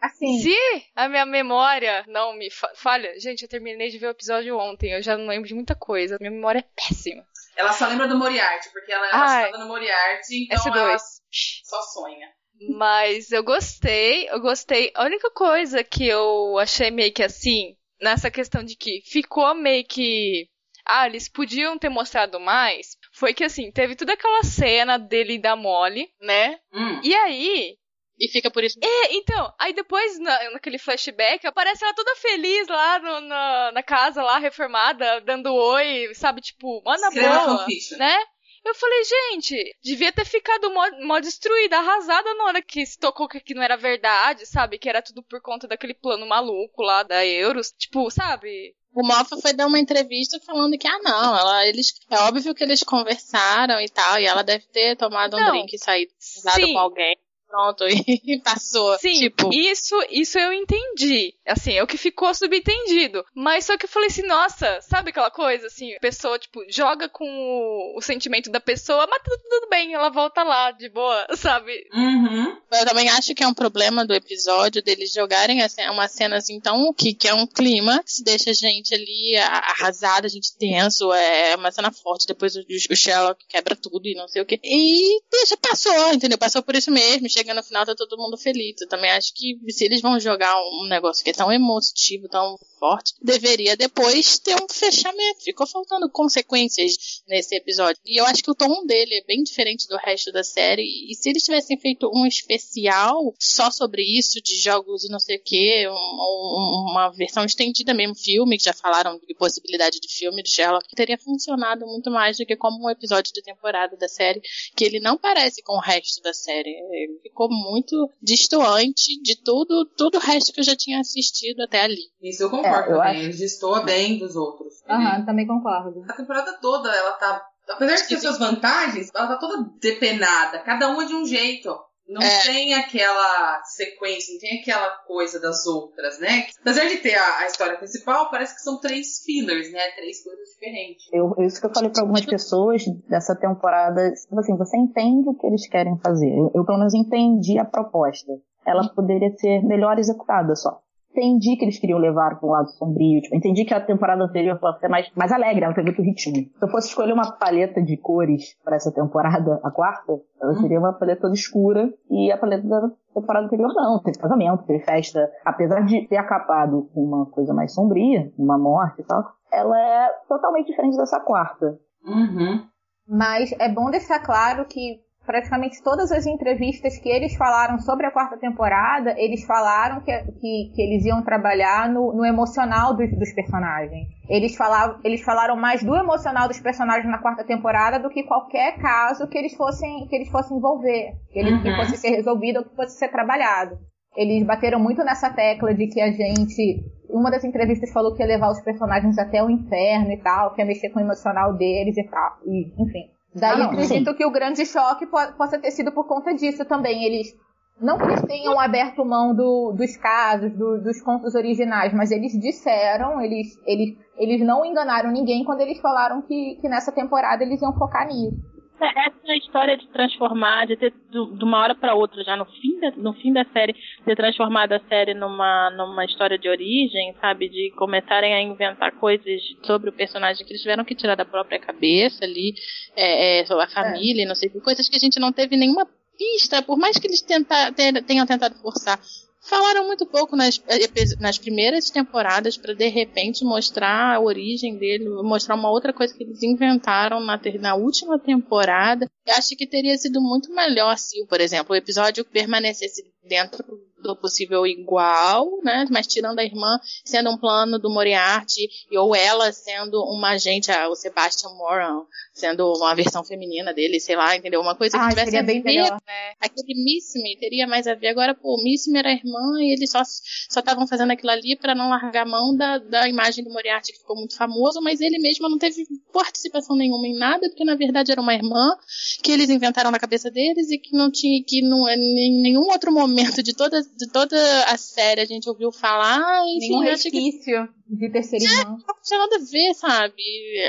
[SPEAKER 6] Assim,
[SPEAKER 2] se a minha memória não me fa- falha. Gente, eu terminei de ver o episódio ontem. Eu já não lembro de muita coisa. Minha memória é péssima.
[SPEAKER 3] Ela só lembra do Moriarty, porque ela é
[SPEAKER 2] Ai.
[SPEAKER 3] no Moriarty, então
[SPEAKER 2] S2.
[SPEAKER 3] ela só sonha.
[SPEAKER 2] Mas eu gostei, eu gostei. A única coisa que eu achei meio que assim, nessa questão de que ficou meio que. Ah, eles podiam ter mostrado mais. Foi que assim, teve toda aquela cena dele e da Molly, né?
[SPEAKER 3] Hum.
[SPEAKER 2] E aí.
[SPEAKER 7] E fica por isso.
[SPEAKER 2] É, então, aí depois, na- naquele flashback, aparece ela toda feliz lá no- na, na casa lá, reformada, dando oi, sabe, tipo, na
[SPEAKER 3] Escreva
[SPEAKER 2] boa, né? Eu falei, gente, devia ter ficado mó, mó destruída, arrasada na hora que se tocou que não era verdade, sabe? Que era tudo por conta daquele plano maluco lá da Euros. Tipo, sabe?
[SPEAKER 7] O Moffat foi dar uma entrevista falando que, ah, não, ela, eles, é óbvio que eles conversaram e tal, e ela deve ter tomado um
[SPEAKER 2] Não.
[SPEAKER 7] drink e saído
[SPEAKER 2] Sim.
[SPEAKER 7] com alguém. Pronto, e passou.
[SPEAKER 2] Sim,
[SPEAKER 7] tipo,
[SPEAKER 2] isso, isso eu entendi. Assim, é o que ficou subentendido. Mas só que eu falei assim, nossa, sabe aquela coisa assim, a pessoa, tipo, joga com o, o sentimento da pessoa, mas tudo, tudo bem, ela volta lá, de boa, sabe?
[SPEAKER 3] Uhum.
[SPEAKER 7] eu também acho que é um problema do episódio deles jogarem assim, uma cena assim tão que, que é um clima que deixa a gente ali arrasada, a gente tenso, é uma cena forte, depois o, o Sherlock quebra tudo e não sei o que. E deixa, passou, entendeu? Passou por isso mesmo, chega no final tá todo mundo feliz. Eu também acho que se eles vão jogar um negócio que é tão emotivo, tão forte, deveria depois ter um fechamento. Ficou faltando consequências nesse episódio. E eu acho que o tom dele é bem diferente do resto da série. E se eles tivessem feito um especial só sobre isso, de jogos e não sei o que, uma versão estendida mesmo, filme, que já falaram de possibilidade de filme de Sherlock, teria funcionado muito mais do que como um episódio de temporada da série, que ele não parece com o resto da série. Ele ficou muito distoante de tudo, tudo o resto que eu já tinha assistido até ali.
[SPEAKER 3] Isso eu concordo
[SPEAKER 8] É, eu
[SPEAKER 3] também.
[SPEAKER 8] acho-
[SPEAKER 3] destoa bem dos outros.
[SPEAKER 6] aham, também concordo.
[SPEAKER 3] A temporada toda, ela tá. Apesar de ter suas vantagens, ela tá toda depenada. Cada uma de um jeito. Não
[SPEAKER 7] É.
[SPEAKER 3] tem aquela sequência, não tem aquela coisa das outras, né? Apesar de ter a, a história principal, parece que são três fillers, né? Três coisas diferentes.
[SPEAKER 8] Eu, isso que eu falei pra algumas pessoas dessa temporada, tipo assim, você entende o que eles querem fazer. Eu, eu, pelo menos entendi a proposta. Ela poderia ser melhor executada só. Entendi que eles queriam levar para um lado sombrio. Tipo, entendi que a temporada anterior foi ser mais, mais alegre, ela teve outro ritmo. Se eu fosse escolher uma paleta de cores para essa temporada, a quarta, ela seria uma paleta toda escura. E a paleta da temporada anterior não. Teve casamento, teve festa. Apesar de ter acabado com uma coisa mais sombria, uma morte e tal, ela é totalmente diferente dessa quarta.
[SPEAKER 3] Uhum.
[SPEAKER 6] Mas é bom deixar claro que praticamente todas as entrevistas que eles falaram sobre a quarta temporada, eles falaram que, que, que eles iam trabalhar no, no emocional dos, dos, personagens. Eles, falavam, eles falaram mais do emocional dos personagens na quarta temporada do que qualquer caso que eles fossem, que eles fossem envolver, que, ele,
[SPEAKER 3] Uhum.
[SPEAKER 6] que fosse ser resolvido ou que fosse ser trabalhado. Eles bateram muito nessa tecla de que a gente. Uma das entrevistas falou que ia levar os personagens até o inferno e tal, que ia mexer com o emocional deles e tal. E, enfim. Daí
[SPEAKER 8] Ah,
[SPEAKER 6] acredito que o grande choque po- possa ter sido por conta disso também. Eles. Não que eles tenham aberto mão do- dos casos, do- dos contos originais, mas eles disseram, eles, eles, eles não enganaram ninguém quando eles falaram que, que nessa temporada eles iam focar nisso.
[SPEAKER 7] É, Essa história de transformar, de ter de uma hora para outra, já no fim, da, no fim da série, ter transformado a série numa, numa história de origem, sabe? De começarem a inventar coisas sobre o personagem que eles tiveram que tirar da própria cabeça ali, é, é, sobre a família, e não sei que, coisas que a gente não teve nenhuma pista, por mais que eles tenta, te- tenham tentado forçar. Falaram muito pouco nas, nas primeiras temporadas para de repente mostrar a origem dele, mostrar uma outra coisa que eles inventaram na, na última temporada. Eu acho que teria sido muito melhor se, por exemplo, o episódio permanecesse dentro do possível igual, né? Mas tirando a irmã sendo um plano do Moriarty e ou ela sendo uma agente, ah, o Sebastian Moran sendo uma versão feminina dele, sei lá, entendeu? Uma coisa que
[SPEAKER 6] Ah,
[SPEAKER 7] tivesse
[SPEAKER 6] seria
[SPEAKER 7] a
[SPEAKER 6] bem
[SPEAKER 7] ver
[SPEAKER 6] melhor.
[SPEAKER 7] Aquele Missime teria mais a ver. Agora, pô, o Missime era a irmã e eles só só estavam fazendo aquilo ali pra não largar a mão da, da imagem do Moriarty, que ficou muito famoso, mas ele mesmo não teve participação nenhuma em nada, porque na verdade era uma irmã que eles inventaram na cabeça deles e que não tinha, que não, em nenhum outro momento de toda, de toda a série a gente ouviu falar. "Ah, Enfim,
[SPEAKER 6] Nenhum
[SPEAKER 7] eu acho que
[SPEAKER 6] resquício de terceira irmã.
[SPEAKER 7] não tinha nada a ver, sabe?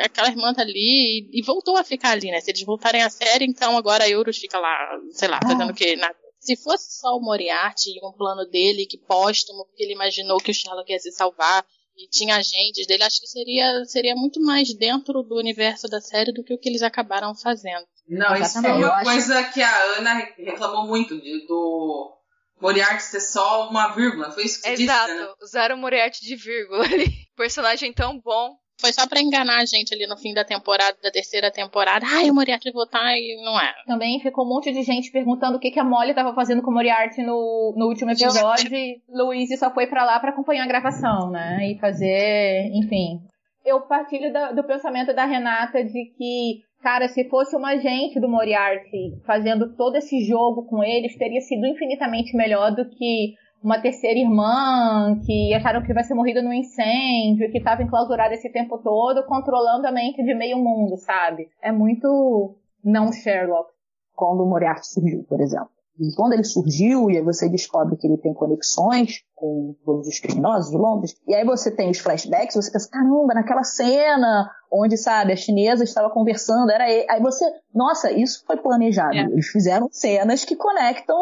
[SPEAKER 7] Aquela irmã tá ali e, e voltou a ficar ali, né? Se eles voltarem à série, então agora a Euros fica lá, sei lá, fazendo o quê? Nada. Se fosse só o Moriarty e um plano dele que póstumo, porque ele imaginou que o Sherlock ia se salvar e tinha agentes dele, acho que seria, seria muito mais dentro do universo da série do que o que eles acabaram fazendo.
[SPEAKER 3] Não, isso foi
[SPEAKER 7] Exatamente. Eu
[SPEAKER 3] uma coisa que a Ana re- reclamou muito de- do Moriarty ser só uma vírgula. Foi isso que você
[SPEAKER 2] Exato,
[SPEAKER 3] disse, né?
[SPEAKER 2] usaram o Moriarty de vírgula ali. Personagem tão bom.
[SPEAKER 7] Foi só pra enganar a gente ali no fim da temporada, da terceira temporada. Ai, o Moriarty vai voltar e não é.
[SPEAKER 6] Também ficou um monte de gente perguntando o que, que a Molly tava fazendo com o Moriarty no, no último episódio e Luiz só foi pra lá pra acompanhar a gravação, né? E fazer, enfim. Eu partilho da- do pensamento da Renata de que, cara, se fosse uma agente do Moriarty fazendo todo esse jogo com eles, teria sido infinitamente melhor do que uma terceira irmã que acharam que vai ser morrida no incêndio, que estava enclausurada esse tempo todo, controlando a mente de meio mundo, sabe? É muito não Sherlock.
[SPEAKER 8] quando o Moriarty surgiu, por exemplo. E quando ele surgiu, e aí você descobre que ele tem conexões com todos os criminosos de Londres, e aí você tem os flashbacks, você pensa, caramba, naquela cena onde, sabe, a chinesa estava conversando, era ele. Aí você, nossa, isso foi planejado.
[SPEAKER 7] É.
[SPEAKER 8] Eles fizeram cenas que conectam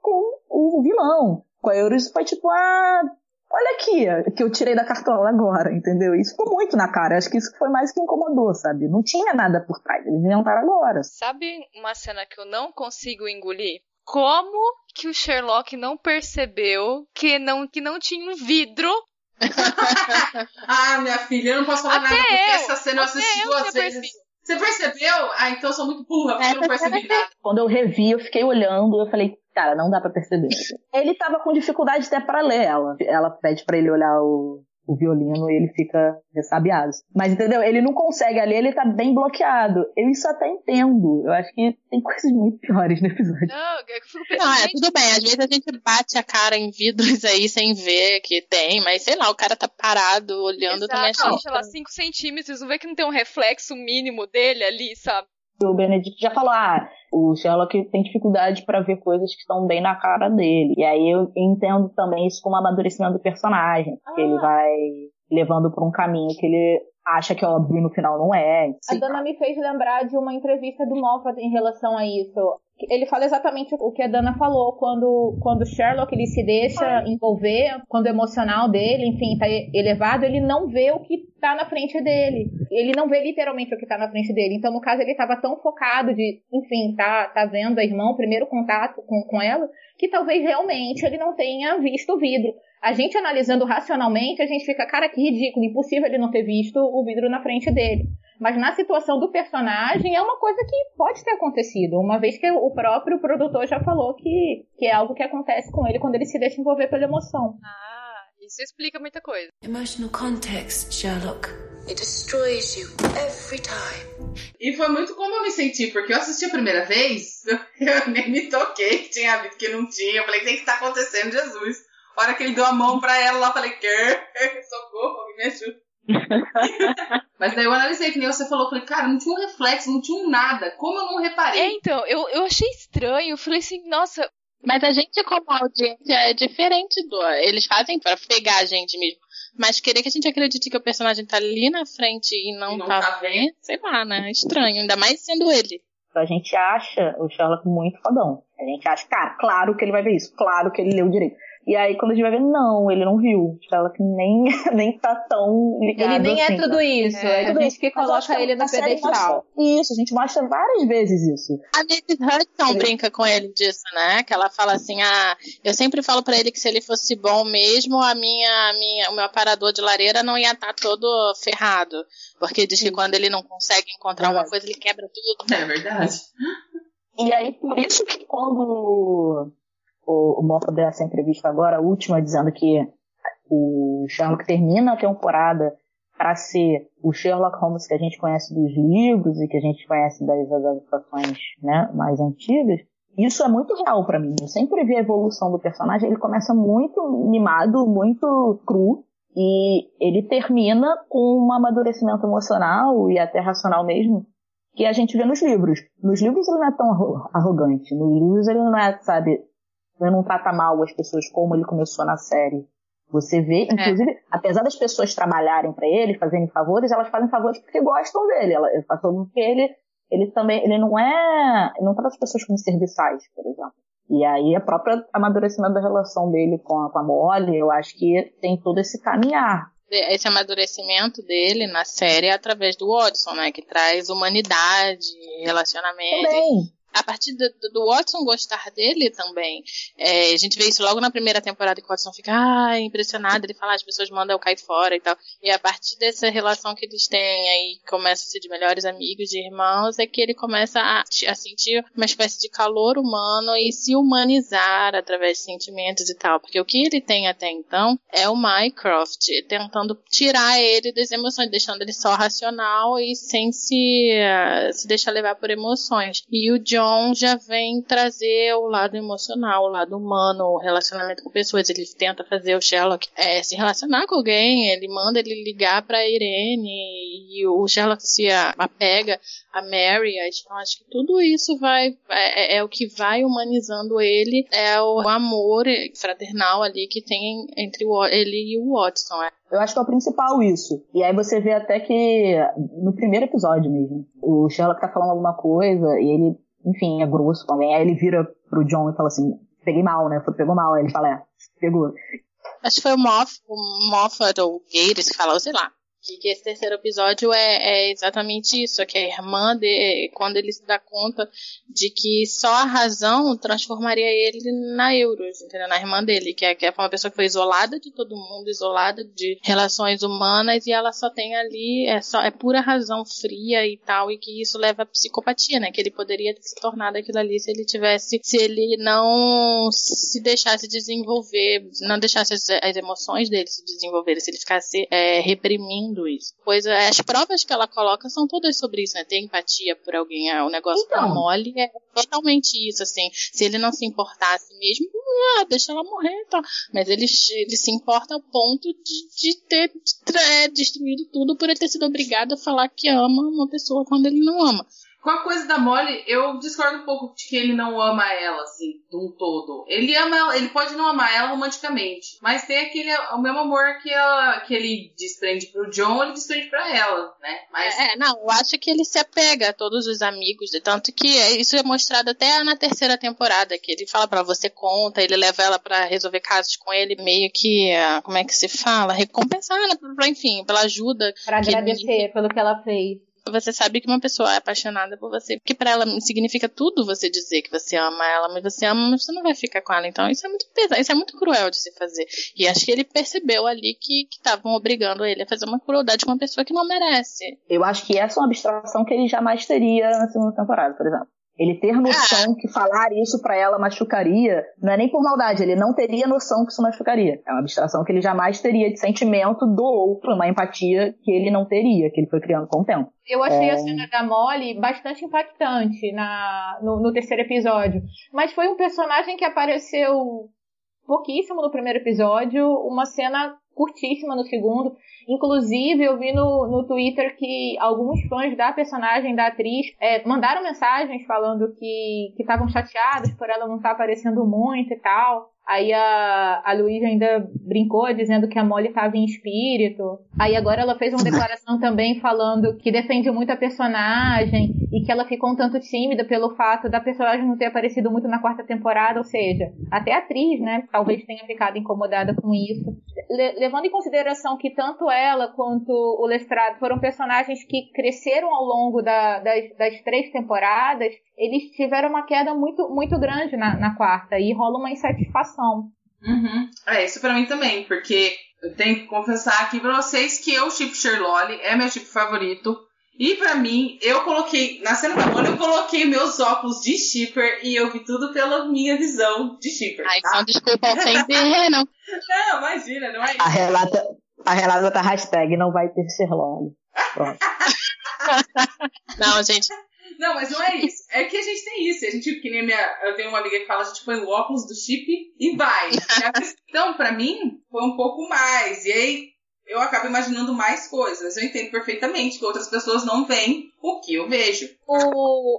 [SPEAKER 8] com o vilão. Com a Euros foi tipo, ah, olha aqui, que eu tirei da cartola agora, entendeu? Isso ficou muito na cara. Acho que isso foi mais que incomodou, sabe? Não tinha nada por trás, eles inventaram agora.
[SPEAKER 2] Sabe uma cena que eu não consigo engolir? Como que o Sherlock não percebeu que não, que não tinha um vidro?
[SPEAKER 3] Ah, minha filha, eu não posso falar
[SPEAKER 2] Até
[SPEAKER 3] nada, porque
[SPEAKER 2] eu,
[SPEAKER 3] essa cena eu assisti duas vezes. Você percebeu? Ah, então eu sou muito burra, porque eu não percebi nada.
[SPEAKER 8] Quando eu revi, eu fiquei olhando, eu falei, cara, não dá pra perceber. Ele tava com dificuldade até pra ler ela. Ela pede pra ele olhar o, o violino e ele fica ressabiado. Mas entendeu? Ele não consegue ali, ele tá bem bloqueado. Eu isso até entendo. Eu acho que tem coisas muito piores no episódio.
[SPEAKER 2] Não, eu fico pensando,
[SPEAKER 7] Não, é tudo bem. Às vezes a gente bate a cara em vidros aí sem ver que tem, mas sei lá, o cara tá parado olhando também
[SPEAKER 2] exato,
[SPEAKER 7] achando.
[SPEAKER 2] sei lá, 5 centímetros, não vê que não tem um reflexo mínimo dele ali, sabe?
[SPEAKER 8] O Benedict já falou, ah, o Sherlock tem dificuldade pra ver coisas que estão bem na cara dele. E aí eu entendo também isso como amadurecimento do personagem. Que ele vai levando pra um caminho que ele acha que óbvio e no final não é.
[SPEAKER 6] A Dana me fez lembrar de uma entrevista do Moffat em relação a isso. Ele fala exatamente o que a Dana falou quando quando o Sherlock ele se deixa envolver, quando o emocional dele, enfim, tá elevado, ele não vê o que tá na frente dele. Ele não vê literalmente o que tá na frente dele. Então, no caso, ele tava tão focado de, enfim, tá, tá vendo a irmã, o primeiro contato com, com ela, que talvez realmente ele não tenha visto o vidro. A gente analisando racionalmente, a gente fica, cara, que ridículo, impossível ele não ter visto o vidro na frente dele. Mas na situação do personagem é uma coisa que pode ter acontecido, uma vez que o próprio produtor já falou que, que é algo que acontece com ele quando ele se deixa envolver pela emoção.
[SPEAKER 2] Ah, isso explica muita coisa.
[SPEAKER 12] Emotional context, Sherlock. It destroys you every time.
[SPEAKER 3] E foi muito como eu me senti, porque eu assisti a primeira vez, eu nem me toquei que tinha visto que não tinha. Eu falei, o que está acontecendo, Jesus? A hora que ele deu a mão pra ela lá, eu falei, socorro, me ajuda. Mas daí eu analisei, que nem você falou, falei, cara, não tinha um reflexo, não tinha um nada. Como eu não reparei?
[SPEAKER 2] É, então, eu, eu achei estranho. Eu falei assim, nossa.
[SPEAKER 7] Mas a gente, como audiência, é diferente do. Eles fazem pra pegar a gente mesmo. Mas querer que a gente acredite que o personagem tá ali na frente e não,
[SPEAKER 3] E não
[SPEAKER 7] tá,
[SPEAKER 3] tá
[SPEAKER 7] vendo, sei lá, né? Estranho, ainda mais sendo ele.
[SPEAKER 8] A gente acha o Sherlock muito fodão. A gente acha, cara, claro que ele vai ver isso, claro que ele leu direito. E aí, quando a gente vai ver, não, ele não viu. O Sherlock nem, nem tá tão ligado
[SPEAKER 6] Ele nem
[SPEAKER 8] assim,
[SPEAKER 6] é tudo
[SPEAKER 8] né?
[SPEAKER 6] isso.
[SPEAKER 2] É,
[SPEAKER 6] É, a gente que
[SPEAKER 8] eu acho
[SPEAKER 6] coloca ele
[SPEAKER 8] a
[SPEAKER 6] no
[SPEAKER 8] série
[SPEAKER 6] pedestal.
[SPEAKER 8] Isso, a gente mostra várias vezes isso.
[SPEAKER 7] A Mrs. Hudson brinca com ele disso, né? Que ela fala assim: ah, eu sempre falo pra ele que se ele fosse bom mesmo, a minha, a minha, o meu aparador de lareira não ia estar todo ferrado. Porque diz que quando ele não consegue encontrar uma coisa, ele quebra tudo.
[SPEAKER 3] É verdade.
[SPEAKER 8] E aí, por isso que quando o, o Moffat deu essa entrevista agora, a última, dizendo que o Sherlock termina a temporada para ser o Sherlock Holmes que a gente conhece dos livros e que a gente conhece das adaptações né, mais antigas, isso é muito real para mim. Eu sempre vi a evolução do personagem. Ele começa muito mimado, muito cru, e ele termina com um amadurecimento emocional e até racional mesmo, que a gente vê nos livros. Nos livros ele não é tão arro- arrogante. Nos livros ele não é, sabe, ele não trata mal as pessoas como ele começou na série. Você vê, inclusive, apesar das pessoas trabalharem para ele, fazerem favores, elas fazem favores porque gostam dele. Ela, porque ele, ele também, ele não é, ele não trata as pessoas como serviçais, por exemplo. E aí, a própria amadurecimento da relação dele com a, com a Molly, eu acho que tem todo esse caminhar.
[SPEAKER 7] Esse amadurecimento dele na série é através do Watson, né? Que traz humanidade, relacionamento.
[SPEAKER 8] Também.
[SPEAKER 7] A partir do, do Watson gostar dele também. É, a gente vê isso logo na primeira temporada que o Watson fica ah, impressionado, ele fala, "Ah, as pessoas mandam eu cair fora e tal. E a partir dessa relação que eles têm aí, começa a ser de melhores amigos, de irmãos, é que ele começa a, a sentir uma espécie de calor humano e se humanizar através de sentimentos e tal. Porque o que ele tem até então é o Mycroft tentando tirar ele das emoções, deixando ele só racional e sem se, eh, se deixar levar por emoções. E o John já vem trazer o lado emocional, o lado humano, o relacionamento com pessoas. Ele tenta fazer o Sherlock eh, se relacionar com alguém, ele manda ele ligar pra Irene e o Sherlock se apega a Mary. Então acho que tudo isso vai é, é- é o que vai humanizando ele, é o amor fraternal ali que tem entre o, ele e o Watson. é.
[SPEAKER 8] Eu acho que é o principal isso. E aí você vê até que no primeiro episódio mesmo, o Sherlock tá falando alguma coisa e ele, enfim, é grosso alguém. Aí ele vira pro John e fala assim, peguei mal, né? Pegou mal. Aí ele fala, é, pegou.
[SPEAKER 7] Acho que foi o, Moff, o Moffat ou Gates que falou, sei lá. Que, que esse terceiro episódio é, é exatamente isso, é que a irmã de, quando ele se dá conta de que só a razão transformaria ele na Euros, entendeu? Na irmã dele, que é, que é uma pessoa que foi isolada de todo mundo, isolada de relações humanas, e ela só tem ali, é só é pura razão fria e tal, e que isso leva à psicopatia, né? Que ele poderia ter se tornado aquilo ali se ele tivesse, se ele não se deixasse desenvolver, não deixasse as, as emoções dele se desenvolverem, se ele ficasse é, reprimindo isso. Pois é, as provas que ela coloca são todas sobre isso, né? Ter empatia por alguém. É, o negócio
[SPEAKER 8] Então.
[SPEAKER 7] Molly é totalmente isso, assim. Se ele não se importasse mesmo, ah, deixa ela morrer e tal. Mas ele, ele se importa ao ponto de, de ter é, destruído tudo por ele ter sido obrigado a falar que ama uma pessoa quando ele não ama.
[SPEAKER 3] Com a coisa da Molly, eu discordo um pouco de que ele não ama ela, assim, de um todo. Ele ama ela, ele pode não amar ela romanticamente, mas tem aquele o mesmo amor que, ela, que ele desprende pro John, ele desprende pra ela, né? Mas...
[SPEAKER 7] É, não, eu acho que ele se apega a todos os amigos, de tanto que é, isso é mostrado até na terceira temporada, que ele fala pra você conta, ele leva ela pra resolver casos com ele, meio que, ah, como é que se fala? Recompensar, né? Pra, enfim, pela ajuda.
[SPEAKER 6] Pra
[SPEAKER 7] que ele-
[SPEAKER 6] agradecer pelo que ela fez.
[SPEAKER 7] Você sabe que uma pessoa é apaixonada por você, porque pra ela significa tudo você dizer que você ama ela, mas você ama, mas você não vai ficar com ela. Então isso é muito pesado, isso é muito cruel de se fazer. E acho que ele percebeu ali que estavam obrigando ele a fazer uma crueldade com uma pessoa que não merece.
[SPEAKER 8] Eu acho que essa é uma abstração que ele jamais teria na segunda temporada, por exemplo. Ele ter noção que falar isso pra ela machucaria, não é nem por maldade, ele não teria noção que isso machucaria. É uma abstração que ele jamais teria de sentimento do outro, uma empatia que ele não teria, que ele foi criando com o tempo.
[SPEAKER 6] Eu achei
[SPEAKER 8] É.
[SPEAKER 6] a cena da Molly bastante impactante na, no, no terceiro episódio. Mas foi um personagem que apareceu pouquíssimo no primeiro episódio, uma cena curtíssima no segundo. Inclusive, eu vi no, no Twitter que alguns fãs da personagem, da atriz, é, mandaram mensagens falando que que estavam chateados por ela não estar aparecendo muito e tal. Aí a, a Luísa ainda brincou dizendo que a Molly estava em espírito. Aí agora ela fez uma declaração também falando que defende muito a personagem e que ela ficou um tanto tímida pelo fato da personagem não ter aparecido muito na quarta temporada, ou seja, até a atriz, né, talvez tenha ficado incomodada com isso. Le- levando em consideração que tanto ela quanto o Lestrade foram personagens que cresceram ao longo da- das, das três temporadas, eles tiveram uma queda muito, muito grande na, na quarta e rola uma insatisfação.
[SPEAKER 3] Uhum. É, isso pra mim também, porque eu tenho que confessar aqui pra vocês que eu tipo Sherlock, é meu tipo favorito. E pra mim, eu coloquei, na cena da Molly, eu coloquei meus óculos de shipper e eu vi tudo pela minha visão de shipper.
[SPEAKER 7] Ai,
[SPEAKER 3] tá?
[SPEAKER 7] só desculpa ofender, não.
[SPEAKER 3] Não, imagina, não é isso.
[SPEAKER 8] A Renata, a Renata tá hashtag não vai ter Sherlock. Pronto.
[SPEAKER 7] Não, gente,
[SPEAKER 3] Não, mas não é isso. É que a gente tem isso. A gente, que nem minha. Eu tenho uma amiga que fala, a gente põe o óculos do chip e vai. então, pra mim, foi um pouco mais. E aí, eu acabo imaginando mais coisas. Eu entendo perfeitamente que outras pessoas não veem o que eu vejo.
[SPEAKER 6] O,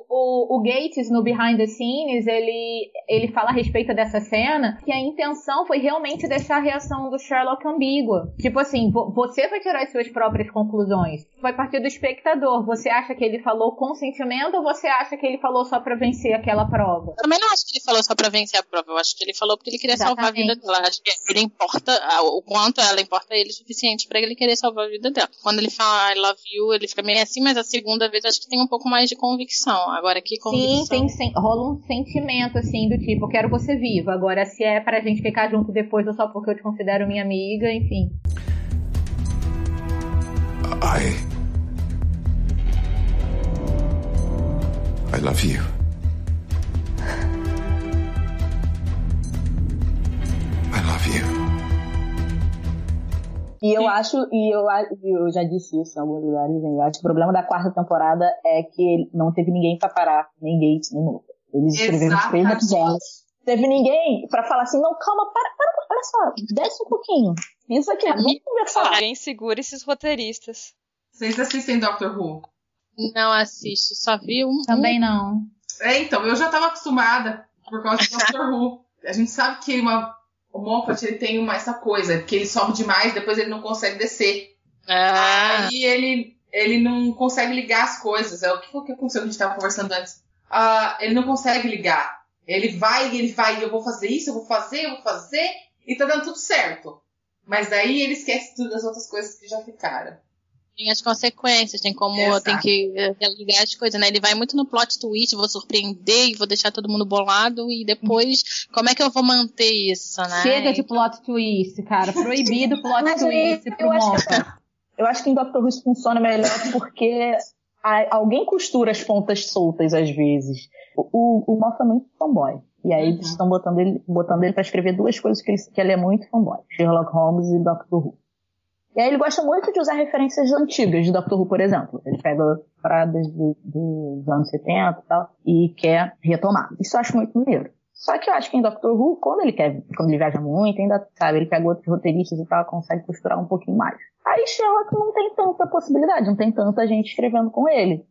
[SPEAKER 6] o, o Gates, no Behind the Scenes, ele, ele fala a respeito dessa cena que a intenção foi realmente deixar a reação do Sherlock ambígua. Tipo assim, vo- você vai tirar as suas próprias conclusões. Vai partir do espectador. Você acha que ele falou com sentimento ou você acha que ele falou só pra vencer aquela prova?
[SPEAKER 7] Eu também não acho que ele falou só pra vencer a prova. Eu acho que ele falou porque ele queria salvar a vida
[SPEAKER 6] Exatamente.
[SPEAKER 7] dela. Acho que ele importa, o quanto ela importa a ele o suficiente pra ele querer salvar a vida dela. Quando ele fala I love you, ele fica meio assim, mas a segunda vez acho que tem um pouco mais de convicção. Agora, que convicção.
[SPEAKER 6] Sim, tem, sen- rola um sentimento assim do tipo, eu quero você viva. Agora, se é pra gente ficar junto depois ou só porque eu te considero minha amiga, enfim.
[SPEAKER 9] I. I love you.
[SPEAKER 8] E eu acho, e eu, eu já disse isso em alguns lugares, eu acho que o problema da quarta temporada é que não teve ninguém pra parar, nem Gates, nem Mulder. Eles escreveram os três episódios. Teve ninguém pra falar assim, não, calma, para, para, olha só, desce um pouquinho. Isso aqui, vamos conversar.
[SPEAKER 2] Alguém segura esses roteiristas.
[SPEAKER 3] Vocês assistem Doctor Who?
[SPEAKER 7] Não assisto, só vi um.
[SPEAKER 6] Também não.
[SPEAKER 3] É, então, eu já tava acostumada por causa do Doctor Who. A gente sabe que uma, o Moffat ele tem uma, essa coisa, que ele sobe demais, depois ele não consegue descer.
[SPEAKER 7] Ah,
[SPEAKER 3] Aí ele, ele não consegue ligar as coisas. É o que foi que aconteceu que a gente tava conversando antes? Ah, ele não consegue ligar. Ele vai, ele vai, eu vou fazer isso, eu vou fazer, eu vou fazer, e tá dando tudo certo. Mas daí ele esquece tudo das outras coisas que já ficaram.
[SPEAKER 7] Tem as consequências, tem como
[SPEAKER 3] Exato.
[SPEAKER 7] tem que ligar as coisas, né? Ele vai muito no plot twist, vou surpreender e vou deixar todo mundo bolado e depois como é que eu vou manter isso, né?
[SPEAKER 6] Chega de plot twist, cara. Proibido plot
[SPEAKER 8] Mas aí,
[SPEAKER 6] twist pro
[SPEAKER 8] eu acho, que, eu acho que em Doctor Who isso funciona melhor porque a- alguém costura as pontas soltas às vezes. O, o, o é muito fanboy. E aí eles estão botando ele, botando ele pra escrever duas coisas que ele, que ele é muito fanboy. Sherlock Holmes e Doctor Who. E aí ele gosta muito de usar referências antigas de Doctor Who, por exemplo. Ele pega paradas dos anos 70 e tal, e quer retomar. Isso eu acho muito maneiro. Só que eu acho que em Doctor Who, quando ele quer, quando ele viaja muito, ainda, sabe, ele pega outros roteiristas e tal, consegue costurar um pouquinho mais. Aí Sherlock não tem tanta possibilidade, não tem tanta gente escrevendo com ele.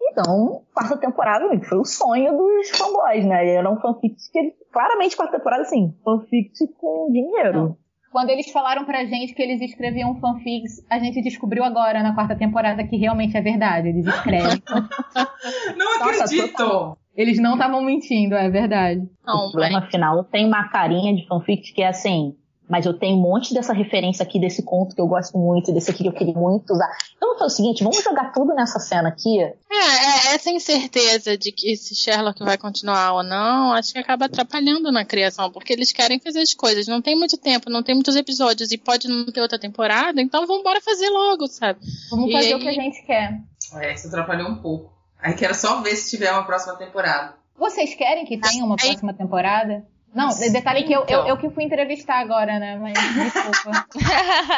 [SPEAKER 8] Então, quarta temporada foi o sonho dos fanboys, né? Eram fanfics que eles, claramente quarta temporada, assim, fanfics com dinheiro.
[SPEAKER 6] Quando eles falaram pra gente que eles escreviam fanfics, a gente descobriu agora na quarta temporada que realmente é verdade. Eles escrevem.
[SPEAKER 3] não
[SPEAKER 8] Nossa,
[SPEAKER 3] acredito!
[SPEAKER 8] total.
[SPEAKER 6] Eles não estavam mentindo, é verdade.
[SPEAKER 8] o problema final tem uma carinha de fanfic que é assim. Mas eu tenho um monte dessa referência aqui, desse conto que eu gosto muito, desse aqui que eu queria muito usar. Então vamos fazer o seguinte, vamos jogar tudo nessa cena aqui.
[SPEAKER 7] É, é, essa incerteza de que se Sherlock vai continuar ou não, acho que acaba atrapalhando na criação, porque eles querem fazer as coisas. Não tem muito tempo, não tem muitos episódios e pode não ter outra temporada, então vamos embora fazer logo, sabe?
[SPEAKER 6] Vamos
[SPEAKER 7] E
[SPEAKER 6] fazer
[SPEAKER 7] aí-
[SPEAKER 6] o que a gente quer.
[SPEAKER 3] É, isso atrapalhou um pouco. Aí quero só ver se tiver uma próxima temporada.
[SPEAKER 6] Vocês querem que tenha uma próxima temporada? Não, detalhe que eu, eu, eu que fui entrevistar agora, né? Mas desculpa.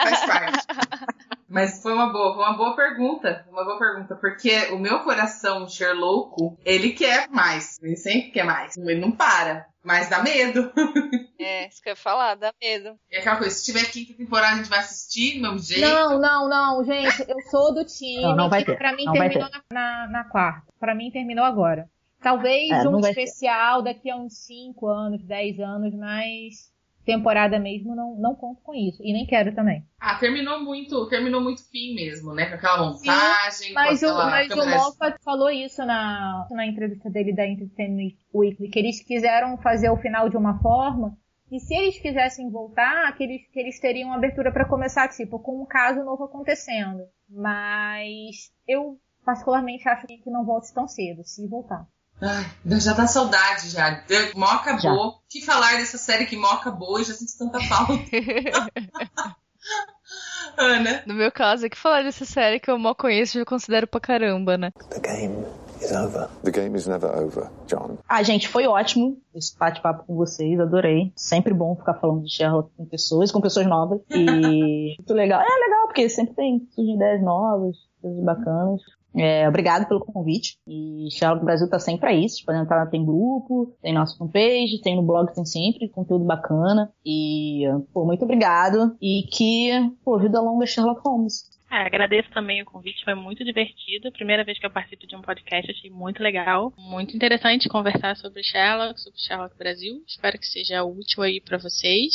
[SPEAKER 3] Faz parte. Mas foi uma boa, foi uma boa pergunta. Uma boa pergunta. Porque o meu coração Sherlock, ele quer mais. Ele sempre quer mais. Ele não para. Mas dá medo.
[SPEAKER 2] É, isso que eu ia falar, dá medo.
[SPEAKER 3] É aquela coisa, se tiver quinta temporada, a gente vai assistir do mesmo jeito.
[SPEAKER 6] Não, não, não, gente, eu sou do time
[SPEAKER 8] Não, não vai
[SPEAKER 6] que
[SPEAKER 8] ter,
[SPEAKER 6] pra mim
[SPEAKER 8] não
[SPEAKER 6] terminou na, na, na quarta. Pra mim terminou agora. Talvez
[SPEAKER 8] É,
[SPEAKER 6] um especial daqui a uns 5 anos, 10 anos, mas temporada mesmo não, não conto com isso. E nem quero também.
[SPEAKER 3] Ah, terminou muito, terminou muito fim mesmo, né? Com aquela montagem,
[SPEAKER 6] Mas,
[SPEAKER 3] com
[SPEAKER 6] o,
[SPEAKER 3] aquela
[SPEAKER 6] mas o Moffat falou isso na, na entrevista dele da Entertainment Weekly, que eles quiseram fazer o final de uma forma, e se eles quisessem voltar, que eles, que eles teriam abertura pra começar, tipo, com um caso novo acontecendo. Mas eu, particularmente, acho que não volte tão cedo, se voltar.
[SPEAKER 3] Ai, já dá saudade já. Mó acabou. O que falar dessa série que mó acabou e já sinto tanta falta. Ana.
[SPEAKER 2] No meu caso, é que falar dessa série que eu mal conheço e eu considero pra caramba, né?
[SPEAKER 11] The game is over.
[SPEAKER 4] The game is never over, John.
[SPEAKER 8] Ah, gente, foi ótimo esse bate-papo com vocês, adorei. Sempre bom ficar falando de Sherlock com pessoas, com pessoas novas. E muito legal. É legal, porque sempre tem surgem ideias novas, coisas bacanas. É, obrigado pelo convite. E Sherlock Brasil tá sempre aí. Vocês podem entrar, tem grupo, tem nossa fanpage, tem no blog, tem sempre conteúdo bacana. E, pô, muito obrigado. E que, pô, vida longa Sherlock Holmes.
[SPEAKER 7] É, agradeço também o convite, foi muito divertido. Primeira vez que eu participo de um podcast, achei muito legal. Muito interessante conversar sobre Sherlock, sobre Sherlock Brasil. Espero que seja útil aí pra vocês.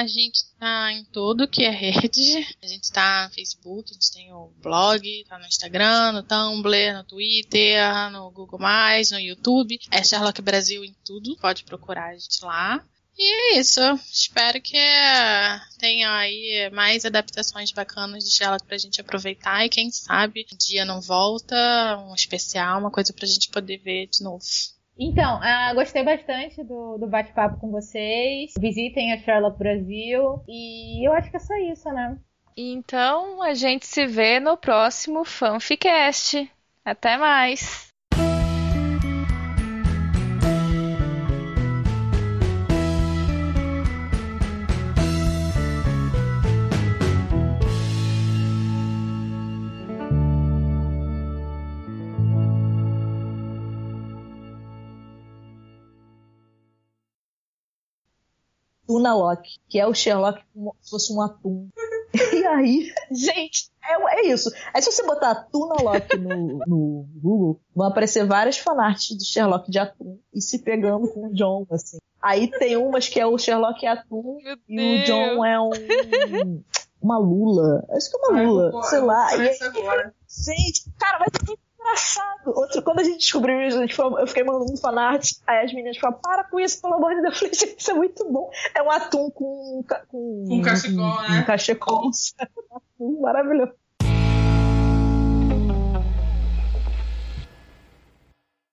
[SPEAKER 7] A gente tá em todo que é rede. A gente tá no Facebook, a gente tem o blog, tá no Instagram, no Tumblr, no Twitter, no Google+, no YouTube. É Sherlock Brasil em tudo. Pode procurar a gente lá. E é isso. Espero que tenha aí mais adaptações bacanas de Sherlock pra gente aproveitar e quem sabe um dia não volta, um especial, uma coisa pra gente poder ver de novo.
[SPEAKER 6] Então, ah, gostei bastante do, do bate-papo com vocês. Visitem a Sherlock Brasil. E eu acho que é só isso, né?
[SPEAKER 2] Então, a gente se vê no próximo Fanficast. Até mais!
[SPEAKER 8] Tuna Lock, que é o Sherlock como se fosse um atum. E aí, gente, é, é isso. Aí se você botar Tuna Lock no, no Google, vão aparecer várias fanarts do Sherlock de atum e se pegando com o John, assim. Aí tem umas que é o Sherlock atum e o John é um uma lula. Acho que é uma
[SPEAKER 3] Ai,
[SPEAKER 8] lula, sei lá. E
[SPEAKER 3] agora.
[SPEAKER 8] Gente, cara, vai muito engraçado. Outro, quando a gente descobriu isso, a gente falou- eu fiquei mandando fanart, aí as meninas falaram, para com isso, pelo amor de Deus. Eu falei, isso é muito bom. É um atum com... ca- com
[SPEAKER 3] Um cachecol,
[SPEAKER 8] um,
[SPEAKER 3] né?
[SPEAKER 8] Um cachecol. Um atum maravilhoso.